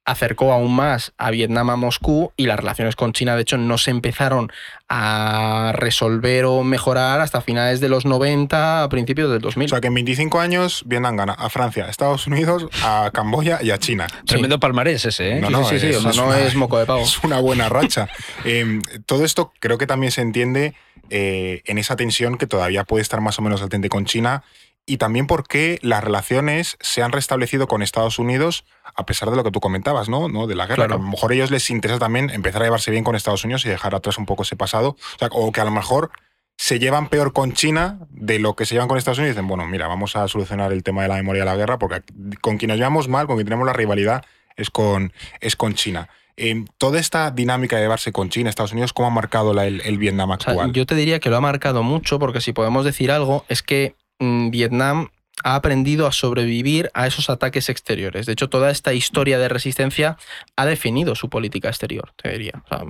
[SPEAKER 3] acercó aún más a Vietnam a Moscú y las relaciones con China, de hecho, no se empezaron a resolver o mejorar hasta finales de los 90, a principios del 2000.
[SPEAKER 1] O sea que en 25 años Vietnam gana a Francia, a Estados Unidos, a Camboya y a China.
[SPEAKER 4] Tremendo palmarés ese, ¿eh?
[SPEAKER 1] No,
[SPEAKER 3] Sí,
[SPEAKER 1] no,
[SPEAKER 3] sí, sí,
[SPEAKER 1] es-
[SPEAKER 3] o sea,
[SPEAKER 1] es
[SPEAKER 3] no
[SPEAKER 1] una-
[SPEAKER 3] es moco de pavo.
[SPEAKER 1] Es una buena racha. Eh, todo esto creo que también se entiende eh, en esa tensión que todavía puede estar más o menos latente con China y también porque las relaciones se han restablecido con Estados Unidos a pesar de lo que tú comentabas, ¿no? ¿No? De la guerra.
[SPEAKER 3] Claro.
[SPEAKER 1] Que a lo mejor a ellos les interesa también empezar a llevarse bien con Estados Unidos y dejar atrás un poco ese pasado. O, sea, o que a lo mejor se llevan peor con China de lo que se llevan con Estados Unidos y dicen, bueno, mira, vamos a solucionar el tema de la memoria de la guerra porque con quien nos llevamos mal, con quien tenemos la rivalidad, es con, es con China. Eh, toda esta dinámica de llevarse con China, Estados Unidos, ¿cómo ha marcado la- el, el Vietnam
[SPEAKER 3] O sea,
[SPEAKER 1] actual?
[SPEAKER 3] yo te diría que lo ha marcado mucho, porque si podemos decir algo, es que Vietnam ha aprendido a sobrevivir a esos ataques exteriores. De hecho, toda esta historia de resistencia ha definido su política exterior, te diría. O sea,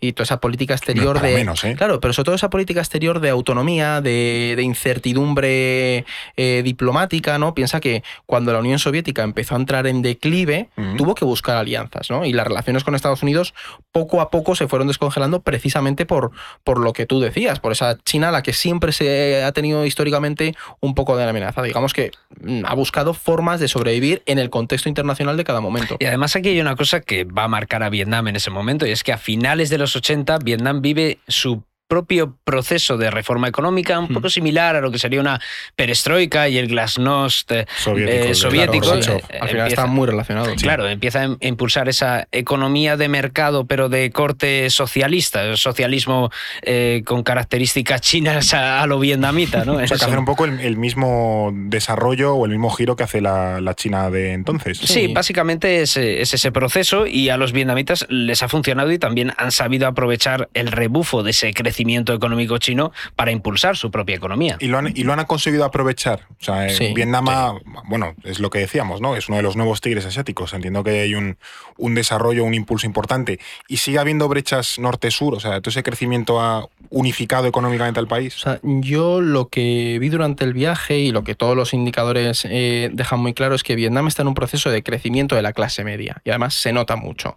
[SPEAKER 3] y toda esa política exterior
[SPEAKER 1] para
[SPEAKER 3] de.
[SPEAKER 1] menos, ¿eh?
[SPEAKER 3] Claro, pero sobre todo esa política exterior de autonomía, de, de incertidumbre eh, diplomática, ¿no? Piensa que cuando la Unión Soviética empezó a entrar en declive, tuvo que buscar alianzas, ¿no? Y las relaciones con Estados Unidos poco a poco se fueron descongelando precisamente por, por lo que tú decías, por esa China a la que siempre se ha tenido históricamente un poco de amenaza. Digamos que mm, ha buscado formas de sobrevivir en el contexto internacional de cada momento.
[SPEAKER 4] Y además aquí hay una cosa que va a marcar a Vietnam en ese momento, y es que a finales de los 80 Vietnam vive su propio proceso de reforma económica, un poco similar a lo que sería una perestroika y el glasnost eh,
[SPEAKER 1] Soviético,
[SPEAKER 4] eh, soviético.
[SPEAKER 1] Gorbachev.
[SPEAKER 4] eh,
[SPEAKER 3] Al final
[SPEAKER 4] empieza-
[SPEAKER 3] está muy relacionado.
[SPEAKER 4] Claro, empieza a im- impulsar esa economía de mercado, pero de corte socialista, socialismo eh, con características chinas a, a lo vietnamita, ¿no?
[SPEAKER 1] O sea, que
[SPEAKER 4] Eso.
[SPEAKER 1] hacer un poco el, el mismo desarrollo o el mismo giro que hace la, la China de entonces.
[SPEAKER 4] Sí, básicamente es, eh, es ese proceso y a los vietnamitas les ha funcionado y también han sabido aprovechar el rebufo de ese crecimiento crecimiento económico chino para impulsar su propia economía.
[SPEAKER 1] Y lo han, y lo han conseguido aprovechar. O sea,
[SPEAKER 3] Sí,
[SPEAKER 1] Vietnam, ha- bueno, es lo que decíamos, ¿no? Es uno de los nuevos tigres asiáticos. Entiendo que hay un, un desarrollo, un impulso importante. Y sigue habiendo brechas norte-sur. O sea, todo ese crecimiento ha unificado económicamente al país.
[SPEAKER 3] O sea, yo lo que vi durante el viaje y lo que todos los indicadores eh, dejan muy claro es que Vietnam está en un proceso de crecimiento de la clase media y además se nota mucho.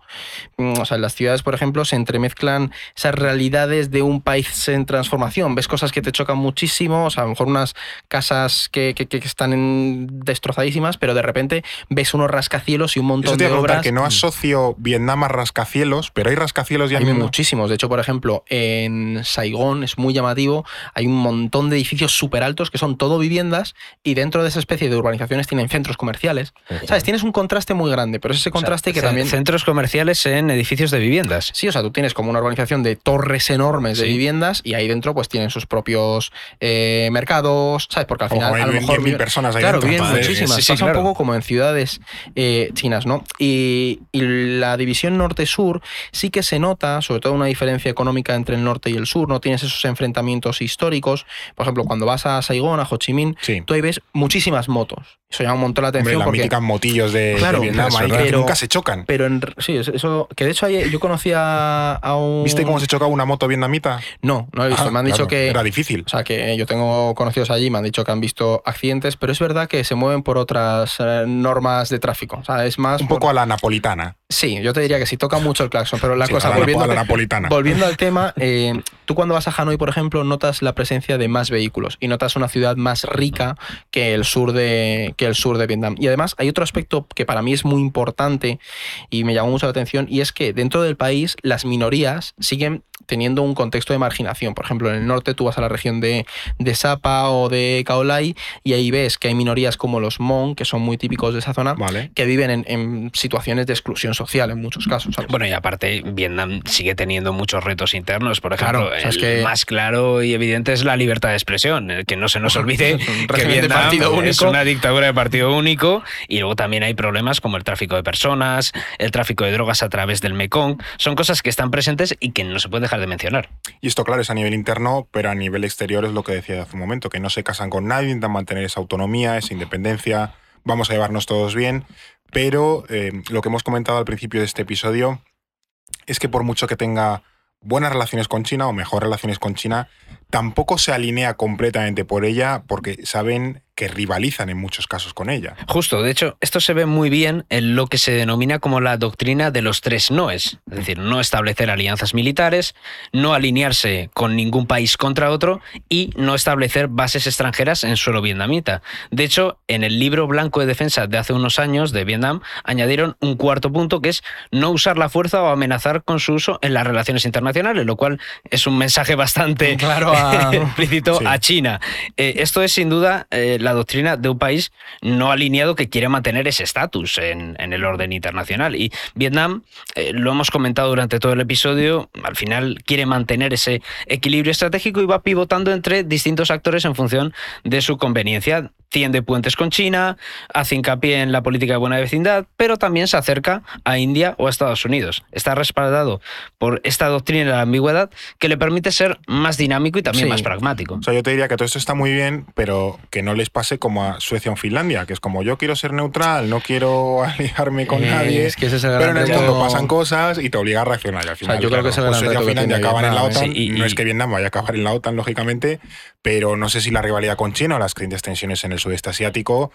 [SPEAKER 3] Mm, O sea, en las ciudades, por ejemplo, se entremezclan esas realidades de un país en transformación. Ves cosas que te chocan muchísimo, o sea, a lo mejor unas casas que, que- que están en- destrozadísimas, pero de repente ves unos rascacielos y un montón
[SPEAKER 1] Eso te
[SPEAKER 3] de
[SPEAKER 1] a
[SPEAKER 3] obras.
[SPEAKER 1] que no asocio Vietnam a rascacielos, pero hay rascacielos ya
[SPEAKER 3] Hay
[SPEAKER 1] mismo.
[SPEAKER 3] muchísimos. De hecho, por ejemplo, en Saigón es muy llamativo. Hay un montón de edificios súper altos que son todo viviendas y dentro de esa especie de urbanizaciones tienen centros comerciales. ¿Sabes? Tienes un contraste muy grande, pero es ese contraste
[SPEAKER 4] O sea,
[SPEAKER 3] que también.
[SPEAKER 4] Centros comerciales en edificios de viviendas.
[SPEAKER 3] Sí, o sea, tú tienes como una urbanización de torres enormes de
[SPEAKER 4] Sí.
[SPEAKER 3] Viviendas y ahí dentro pues tienen sus propios eh, mercados, ¿sabes? Porque al
[SPEAKER 1] Ojo,
[SPEAKER 3] final
[SPEAKER 1] hay
[SPEAKER 3] a lo
[SPEAKER 1] 10.000
[SPEAKER 3] mejor viven-
[SPEAKER 1] personas ahí
[SPEAKER 3] Claro,
[SPEAKER 1] dentro.
[SPEAKER 3] viven muchísimas.
[SPEAKER 4] sí, sí,
[SPEAKER 3] Pasa
[SPEAKER 4] claro.
[SPEAKER 3] un poco como en ciudades eh, chinas, ¿no? Y, y la división norte-sur sí que se nota, sobre todo una diferencia económica entre el norte y el sur, no tienes esos enfrentamientos históricos. Por ejemplo, cuando vas a Saigón, a Ho Chi Minh,
[SPEAKER 1] Sí.
[SPEAKER 3] tú ahí ves muchísimas motos. Eso llama un montón la
[SPEAKER 1] Hombre,
[SPEAKER 3] atención
[SPEAKER 1] las
[SPEAKER 3] porque
[SPEAKER 1] míticas motillos de, de
[SPEAKER 3] Claro,
[SPEAKER 1] Vietnam, ahí
[SPEAKER 3] verdad.
[SPEAKER 1] que
[SPEAKER 3] Pero-
[SPEAKER 1] nunca se chocan.
[SPEAKER 3] pero en, sí, es- eso que de hecho ayer yo conocí a, a un
[SPEAKER 1] ¿Viste cómo se chocaba una moto vietnamita?
[SPEAKER 3] No, no he visto.
[SPEAKER 1] Ah,
[SPEAKER 3] me han dicho que
[SPEAKER 1] Era difícil.
[SPEAKER 3] o sea, que yo tengo conocidos allí, me han dicho que han visto accidentes, pero es verdad que se mueven por otras eh, normas de tráfico. O sea, es más.
[SPEAKER 1] Un
[SPEAKER 3] por-
[SPEAKER 1] poco a la napolitana.
[SPEAKER 3] Sí, yo te diría que sí, toca mucho el claxon, pero la
[SPEAKER 1] Sí,
[SPEAKER 3] cosa,
[SPEAKER 1] la,
[SPEAKER 3] volviendo,
[SPEAKER 1] la napolitana.
[SPEAKER 3] volviendo al tema, eh, tú cuando vas a Hanoi, por ejemplo, notas la presencia de más vehículos y notas una ciudad más rica que el sur de, que el sur de Vietnam. Y además hay otro aspecto que para mí es muy importante y me llamó mucho la atención, y es que dentro del país las minorías siguen teniendo un contexto de marginación. Por ejemplo, en el norte tú vas a la región de, de Sapa o de Kaolai y ahí ves que hay minorías como los Hmong, que son muy típicos de esa zona,
[SPEAKER 1] Vale.
[SPEAKER 3] que viven en, en situaciones de exclusión social en muchos casos. ¿sabes?
[SPEAKER 4] Bueno, y aparte, Vietnam sigue teniendo muchos retos internos. Por ejemplo,
[SPEAKER 3] Claro, o sea, es
[SPEAKER 4] el
[SPEAKER 3] que-
[SPEAKER 4] más claro y evidente es la libertad de expresión. el Que no se nos olvide
[SPEAKER 3] Es un
[SPEAKER 4] que
[SPEAKER 3] de
[SPEAKER 4] Vietnam
[SPEAKER 3] partido
[SPEAKER 4] es
[SPEAKER 3] único.
[SPEAKER 4] una dictadura de partido único. Y luego también hay problemas como el tráfico de personas, el tráfico de drogas a través del Mekong. Son cosas que están presentes y que no se puede dejar de mencionar.
[SPEAKER 1] Y esto, claro, es a nivel interno, pero a nivel exterior es lo que decía hace un momento, que no se casan con nadie, intentan mantener esa autonomía, esa independencia, vamos a llevarnos todos bien, pero eh, lo que hemos comentado al principio de este episodio es que por mucho que tenga buenas relaciones con China o mejor relaciones con China, tampoco se alinea completamente por ella porque saben que rivalizan en muchos casos con ella.
[SPEAKER 4] Justo, de hecho, esto se ve muy bien en lo que se denomina como la doctrina de los tres noes, es decir, no establecer alianzas militares, no alinearse con ningún país contra otro y no establecer bases extranjeras en suelo vietnamita. De hecho, en el libro blanco de defensa de hace unos años de Vietnam añadieron un cuarto punto que es no usar la fuerza o amenazar con su uso en las relaciones internacionales, lo cual es un mensaje bastante
[SPEAKER 3] Claro, a-
[SPEAKER 4] explícito
[SPEAKER 1] Sí.
[SPEAKER 4] a China. Eh, esto es sin duda eh, la doctrina de un país no alineado que quiere mantener ese estatus en, en el orden internacional. Y Vietnam, eh, lo hemos comentado durante todo el episodio, al final quiere mantener ese equilibrio estratégico y va pivotando entre distintos actores en función de su conveniencia. Tiende puentes con China, hace hincapié en la política de buena vecindad, pero también se acerca a India o a Estados Unidos. Está respaldado por esta doctrina de la ambigüedad que le permite ser más dinámico y también
[SPEAKER 3] Sí.
[SPEAKER 4] más pragmático.
[SPEAKER 1] O sea, yo te diría que todo esto está muy bien, pero que no les pase como a Suecia o Finlandia, que es como yo quiero ser neutral, no quiero aliarme con
[SPEAKER 3] Eh,
[SPEAKER 1] nadie,
[SPEAKER 3] es que ese es el
[SPEAKER 1] pero en el mundo pasan cosas y te obliga a reaccionar. Y al final,
[SPEAKER 3] yo creo que
[SPEAKER 1] claro,
[SPEAKER 3] ese es el
[SPEAKER 1] pues
[SPEAKER 3] gran
[SPEAKER 1] Suecia o Finlandia acaban en la OTAN,
[SPEAKER 4] ¿eh? Sí, y-
[SPEAKER 1] no es que Vietnam vaya a acabar en la OTAN, lógicamente, pero no sé si la rivalidad con China o las crecientes tensiones en el sudeste asiático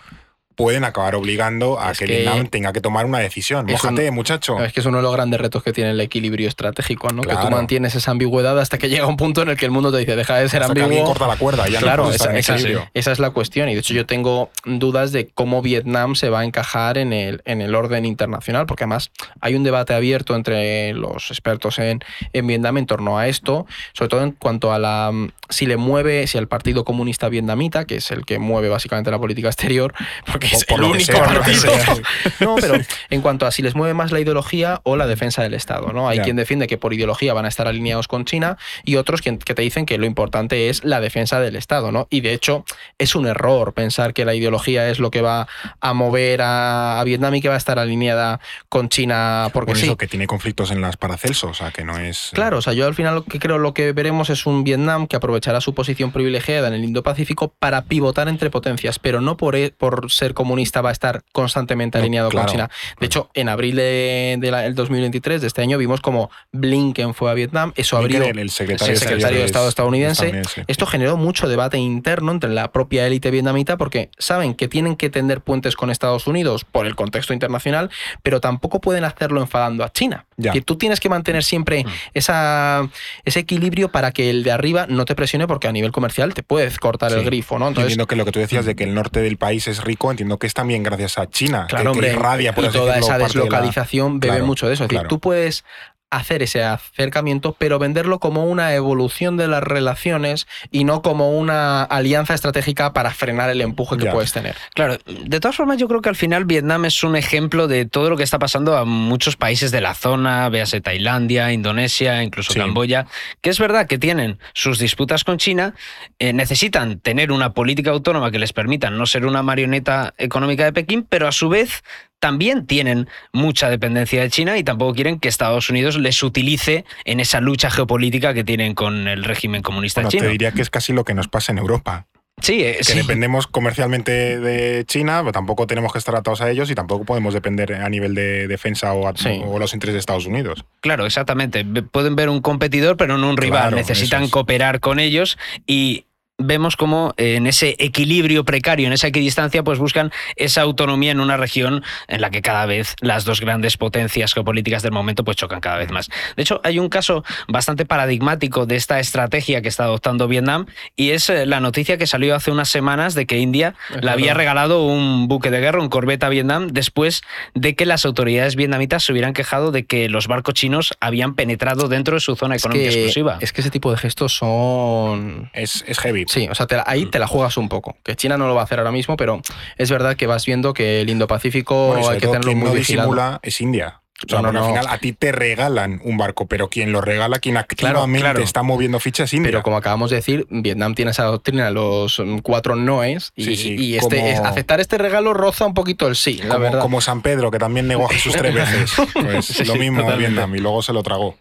[SPEAKER 1] pueden acabar obligando a
[SPEAKER 3] Es
[SPEAKER 1] que,
[SPEAKER 3] que
[SPEAKER 1] Vietnam tenga que tomar una decisión.
[SPEAKER 3] es un-
[SPEAKER 1] Mójate, muchacho.
[SPEAKER 3] Es que es uno de los grandes retos que tiene el equilibrio estratégico, ¿no? Que tú mantienes esa ambigüedad hasta que llega un punto en el que el mundo te dice, deja de ser
[SPEAKER 1] Hasta que alguien
[SPEAKER 3] ambiguo.
[SPEAKER 1] corta la cuerda ya
[SPEAKER 3] claro,
[SPEAKER 1] no
[SPEAKER 3] esa, es la cuestión. Y de hecho yo tengo dudas de cómo Vietnam se va a encajar en el, en el orden internacional, porque además hay un debate abierto entre los expertos en, en Vietnam en torno a esto, sobre todo en cuanto a la si le mueve, si al Partido Comunista Vietnamita, que es el que mueve básicamente la política exterior, porque porque es
[SPEAKER 1] por
[SPEAKER 3] el único
[SPEAKER 1] sea,
[SPEAKER 3] partido.
[SPEAKER 1] sea.
[SPEAKER 3] No, pero en cuanto a si les mueve más la ideología o la defensa del Estado, ¿no? Hay
[SPEAKER 1] Ya.
[SPEAKER 3] quien defiende que por ideología van a estar alineados con China y otros que, que te dicen que lo importante es la defensa del Estado, ¿no? Y de hecho es un error pensar que la ideología es lo que va a mover a, a Vietnam y que va a estar alineada con China porque
[SPEAKER 1] Por
[SPEAKER 3] sí.
[SPEAKER 1] eso que tiene conflictos en las Paracelso, o sea, que no es...
[SPEAKER 3] Claro, o sea, yo al final lo que creo lo que veremos es un Vietnam que aprovechará su posición privilegiada en el Indo-Pacífico para pivotar entre potencias, pero no por, e- por ser comunista va a estar constantemente
[SPEAKER 1] No,
[SPEAKER 3] alineado
[SPEAKER 1] claro,
[SPEAKER 3] con China. De hecho, en abril del de, el 2023 de este año vimos como Blinken fue a Vietnam, eso abrió
[SPEAKER 1] el- secretario
[SPEAKER 3] el
[SPEAKER 1] de
[SPEAKER 3] secretario de Estado estadounidense. Esto generó mucho debate interno entre la propia élite vietnamita porque saben que tienen que tender puentes con Estados Unidos por el contexto internacional, pero tampoco pueden hacerlo enfadando a China.
[SPEAKER 1] Ya.
[SPEAKER 3] Tú tienes que mantener
[SPEAKER 1] Mm.
[SPEAKER 3] siempre esa, ese equilibrio para que el de arriba no te presione porque a nivel comercial te puedes cortar el grifo, ¿no? Entonces,
[SPEAKER 1] entiendo que lo que tú decías de que el norte del país es rico, entiendo que es también gracias a China,
[SPEAKER 3] Claro,
[SPEAKER 1] que,
[SPEAKER 3] hombre,
[SPEAKER 1] irradia, por
[SPEAKER 3] y toda esa
[SPEAKER 1] parte de la-
[SPEAKER 3] deslocalización bebe
[SPEAKER 1] Claro,
[SPEAKER 3] mucho de eso. Es decir, tú puedes hacer ese acercamiento, pero venderlo como una evolución de las relaciones y no como una alianza estratégica para frenar el empuje que
[SPEAKER 1] Ya.
[SPEAKER 3] puedes tener.
[SPEAKER 4] Claro, de todas formas yo creo que al final Vietnam es un ejemplo de todo lo que está pasando a muchos países de la zona, véase Tailandia, Indonesia, incluso
[SPEAKER 1] Sí.
[SPEAKER 4] Camboya, que es verdad que tienen sus disputas con China, eh, necesitan tener una política autónoma que les permita no ser una marioneta económica de Pekín, pero a su vez también tienen mucha dependencia de China y tampoco quieren que Estados Unidos les utilice en esa lucha geopolítica que tienen con el régimen comunista
[SPEAKER 1] Bueno,
[SPEAKER 4] chino.
[SPEAKER 1] te diría que es casi lo que nos pasa en Europa.
[SPEAKER 4] Sí, eh,
[SPEAKER 1] Que
[SPEAKER 4] sí.
[SPEAKER 1] dependemos comercialmente de China, pero tampoco tenemos que estar atados a ellos y tampoco podemos depender a nivel de defensa o, a-
[SPEAKER 3] Sí.
[SPEAKER 1] o los intereses de Estados Unidos.
[SPEAKER 4] Claro, exactamente. Pueden ver un competidor, pero no un rival.
[SPEAKER 1] Claro,
[SPEAKER 4] Necesitan
[SPEAKER 1] es.
[SPEAKER 4] cooperar con ellos y vemos como eh, en ese equilibrio precario, en esa equidistancia, pues buscan esa autonomía en una región en la que cada vez las dos grandes potencias geopolíticas del momento pues chocan cada vez más. De hecho, hay un caso bastante paradigmático de esta estrategia que está adoptando Vietnam y es eh, la noticia que salió hace unas semanas de que India le había regalado un buque de guerra, un corbeta a Vietnam, después de que las autoridades vietnamitas se hubieran quejado de que los barcos chinos habían penetrado dentro de su zona
[SPEAKER 3] Es
[SPEAKER 4] económica
[SPEAKER 3] que,
[SPEAKER 4] exclusiva.
[SPEAKER 3] es que ese tipo de gestos son
[SPEAKER 1] Es, es heavy.
[SPEAKER 3] Sí, o sea, te la- ahí te la juegas un poco. Que China no lo va a hacer ahora mismo, pero es verdad que vas viendo que el Indo-Pacífico
[SPEAKER 1] Bueno,
[SPEAKER 3] hay que tenerlo
[SPEAKER 1] quien
[SPEAKER 3] muy
[SPEAKER 1] no
[SPEAKER 3] vigilado.
[SPEAKER 1] disimula es India. O sea,
[SPEAKER 3] No,
[SPEAKER 1] al final a ti te regalan un barco, pero quien lo regala, quien activamente
[SPEAKER 4] claro.
[SPEAKER 1] está moviendo fichas es India.
[SPEAKER 3] Pero como acabamos de decir, Vietnam tiene esa doctrina, los mm, cuatro noes, y,
[SPEAKER 1] Sí, sí,
[SPEAKER 3] y este,
[SPEAKER 1] como-
[SPEAKER 3] aceptar este regalo roza un poquito el sí, la
[SPEAKER 1] como,
[SPEAKER 3] verdad.
[SPEAKER 1] como San Pedro, que también negó a Jesús tres veces. Pues
[SPEAKER 3] Sí,
[SPEAKER 1] lo mismo
[SPEAKER 3] totalmente.
[SPEAKER 1] Vietnam, y luego se lo tragó.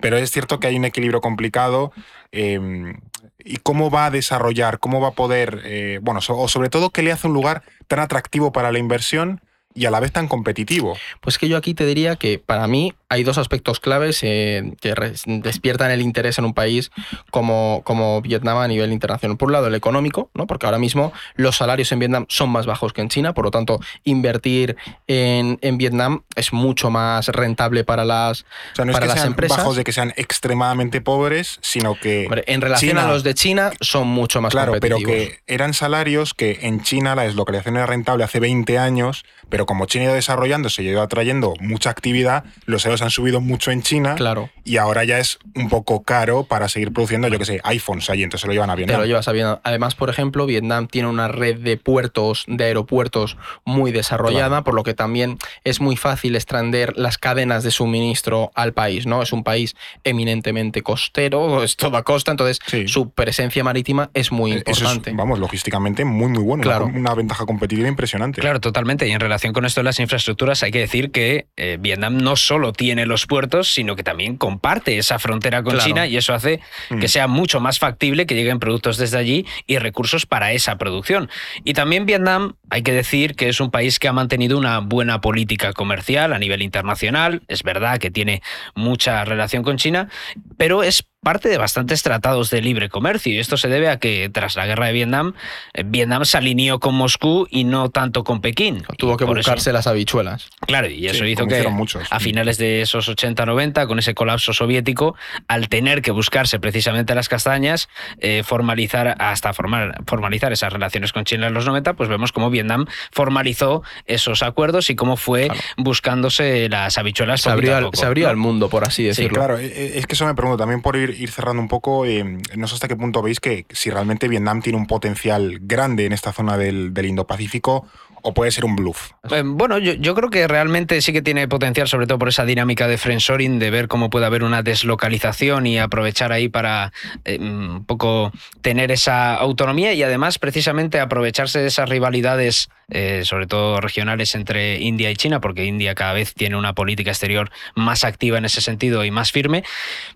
[SPEAKER 1] Pero es cierto que hay un equilibrio complicado. eh, ¿Y cómo va a desarrollar, cómo va a poder, eh, bueno, so- o sobre todo, qué le hace un lugar tan atractivo para la inversión y a la vez tan competitivo?
[SPEAKER 3] Pues que yo aquí te diría que para mí hay dos aspectos claves eh, que despiertan el interés en un país como, como Vietnam a nivel internacional. Por un lado, el económico, ¿no? porque ahora mismo los salarios en Vietnam son más bajos que en China, por lo tanto, invertir en, en Vietnam es mucho más rentable para las,
[SPEAKER 1] O sea, no es
[SPEAKER 3] para
[SPEAKER 1] que
[SPEAKER 3] las
[SPEAKER 1] sean
[SPEAKER 3] empresas.
[SPEAKER 1] bajos de que sean extremadamente pobres, sino que...
[SPEAKER 3] Hombre, en relación
[SPEAKER 1] China-
[SPEAKER 3] a los de China, son mucho más
[SPEAKER 1] Claro, pero
[SPEAKER 3] competitivos.
[SPEAKER 1] que eran salarios que en China la deslocalización era rentable hace 20 años, pero como China ha ido desarrollándose y ha ido atrayendo mucha actividad, los salarios han subido mucho en China
[SPEAKER 3] Claro.
[SPEAKER 1] y ahora ya es un poco caro para seguir produciendo, yo que sé, iPhones allí, entonces se lo llevan a
[SPEAKER 3] Te
[SPEAKER 1] Vietnam.
[SPEAKER 3] lo llevas sabiendo. Además, por ejemplo, Vietnam tiene una red de puertos, de aeropuertos muy desarrollada,
[SPEAKER 1] Claro.
[SPEAKER 3] por lo que también es muy fácil extender las cadenas de suministro al país, ¿no? Es un país eminentemente costero, es toda costa, entonces
[SPEAKER 1] Sí.
[SPEAKER 3] su presencia marítima es muy
[SPEAKER 1] Eh, Eso
[SPEAKER 3] importante.
[SPEAKER 1] es, vamos, logísticamente muy, muy bueno.
[SPEAKER 3] Claro.
[SPEAKER 1] Una, una ventaja competitiva impresionante.
[SPEAKER 4] Claro, totalmente. Y en relación con esto de las infraestructuras, hay que decir que eh, Vietnam no solo tiene los puertos, sino que también comparte esa frontera con
[SPEAKER 3] Claro.
[SPEAKER 4] China y eso hace
[SPEAKER 1] Mm.
[SPEAKER 4] que sea mucho más factible que lleguen productos desde allí y recursos para esa producción. Y también Vietnam, hay que decir que es un país que ha mantenido una buena política comercial a nivel internacional. Es verdad que tiene mucha relación con China, pero es parte de bastantes tratados de libre comercio y esto se debe a que tras la guerra de Vietnam, eh, Vietnam se alineó con Moscú y no tanto con Pekín.
[SPEAKER 3] Tuvo que
[SPEAKER 4] eso-
[SPEAKER 3] buscarse las habichuelas.
[SPEAKER 4] Claro, y eso
[SPEAKER 1] Sí,
[SPEAKER 4] hizo que
[SPEAKER 1] muchos.
[SPEAKER 4] a finales de esos 80-90, con ese colapso soviético, al tener que buscarse precisamente las castañas, eh, formalizar hasta formar, formalizar esas relaciones con China en los 90, pues vemos cómo Vietnam formalizó esos acuerdos y cómo fue
[SPEAKER 3] Claro.
[SPEAKER 4] buscándose las habichuelas.
[SPEAKER 3] Se abrió, al,
[SPEAKER 4] poco,
[SPEAKER 3] se abrió
[SPEAKER 4] ¿no?
[SPEAKER 3] al mundo, por así decirlo.
[SPEAKER 1] Claro, eh, eh, es que eso me pregunto también por ir, ir cerrando un poco, eh, no sé hasta qué punto veis que si realmente Vietnam tiene un potencial grande en esta zona del, Indo-Pacífico o puede ser un bluff?
[SPEAKER 4] Eh, bueno, yo, creo que realmente sí que tiene potencial, sobre todo por esa dinámica de friendshoring, de ver cómo puede haber una deslocalización y aprovechar ahí para eh, un poco tener esa autonomía y además precisamente aprovecharse de esas rivalidades eh, sobre todo regionales entre India y China, porque India cada vez tiene una política exterior más activa en ese sentido y más firme,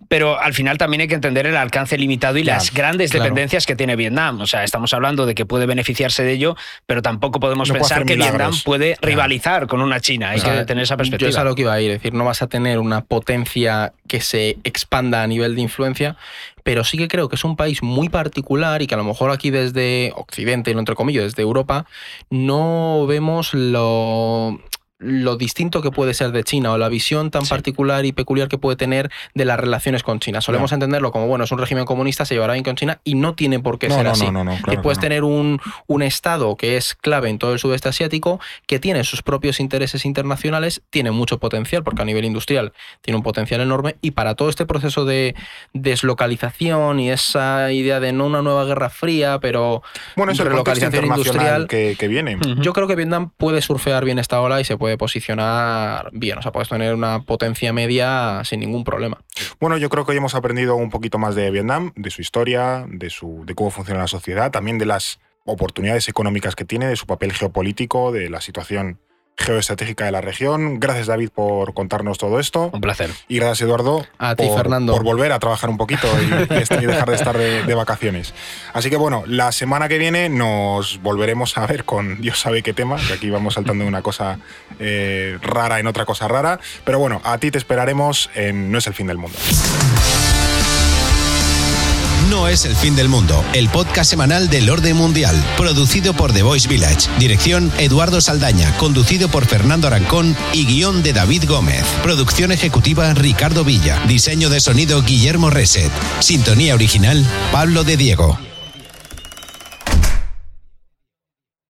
[SPEAKER 4] pero al final también hay que entender el alcance limitado y las grandes dependencias que tiene Vietnam. O sea, estamos hablando de que puede beneficiarse de ello, pero tampoco podemos pensar que Vietnam puede rivalizar con una China. Hay que tener esa perspectiva.
[SPEAKER 3] Yo es a lo que iba a ir, es decir, no vas a tener una potencia que se expanda a nivel de influencia, pero sí que creo que es un país muy particular y que a lo mejor aquí desde Occidente, entre comillas, desde Europa, no vemos lo lo distinto que puede ser de China o la visión tan particular y peculiar que puede tener de las relaciones con China. Solemos entenderlo como, bueno, es un régimen comunista, se llevará bien con China y no tiene por qué ser así. y puedes tener un, un, Estado que es clave en todo el sudeste asiático, que tiene sus propios intereses internacionales, tiene mucho potencial, porque a nivel industrial tiene un potencial enorme, y para todo este proceso de deslocalización y esa idea de no una nueva guerra fría, pero
[SPEAKER 1] bueno, es relocalización industrial que, que viene.
[SPEAKER 3] Yo creo que Vietnam puede surfear bien esta ola y se puede posicionar bien, o sea, puedes tener una potencia media sin ningún problema.
[SPEAKER 1] Bueno, yo creo que hoy hemos aprendido un poquito más de Vietnam, de su historia, de, su, de cómo funciona la sociedad, también de las oportunidades económicas que tiene, de su papel geopolítico, de la situación geoestratégica de la región. Gracias David por contarnos todo esto.
[SPEAKER 4] Un placer.
[SPEAKER 1] Y gracias Eduardo
[SPEAKER 3] a ti,
[SPEAKER 1] por,
[SPEAKER 3] Fernando.
[SPEAKER 1] por volver a trabajar un poquito y, dejar de estar de, vacaciones. Así que bueno, la semana que viene nos volveremos a ver con Dios sabe qué tema, que aquí vamos saltando de una cosa eh, rara en otra cosa rara. Pero bueno, a ti te esperaremos en No es el fin del mundo.
[SPEAKER 2] No es el fin del mundo, el podcast semanal del orden mundial, producido por The Voice Village, dirección Eduardo Saldaña, conducido por Fernando Arancón y guion de David Gómez, producción ejecutiva Ricardo Villa, diseño de sonido Guillermo Reset, sintonía original Pablo de Diego.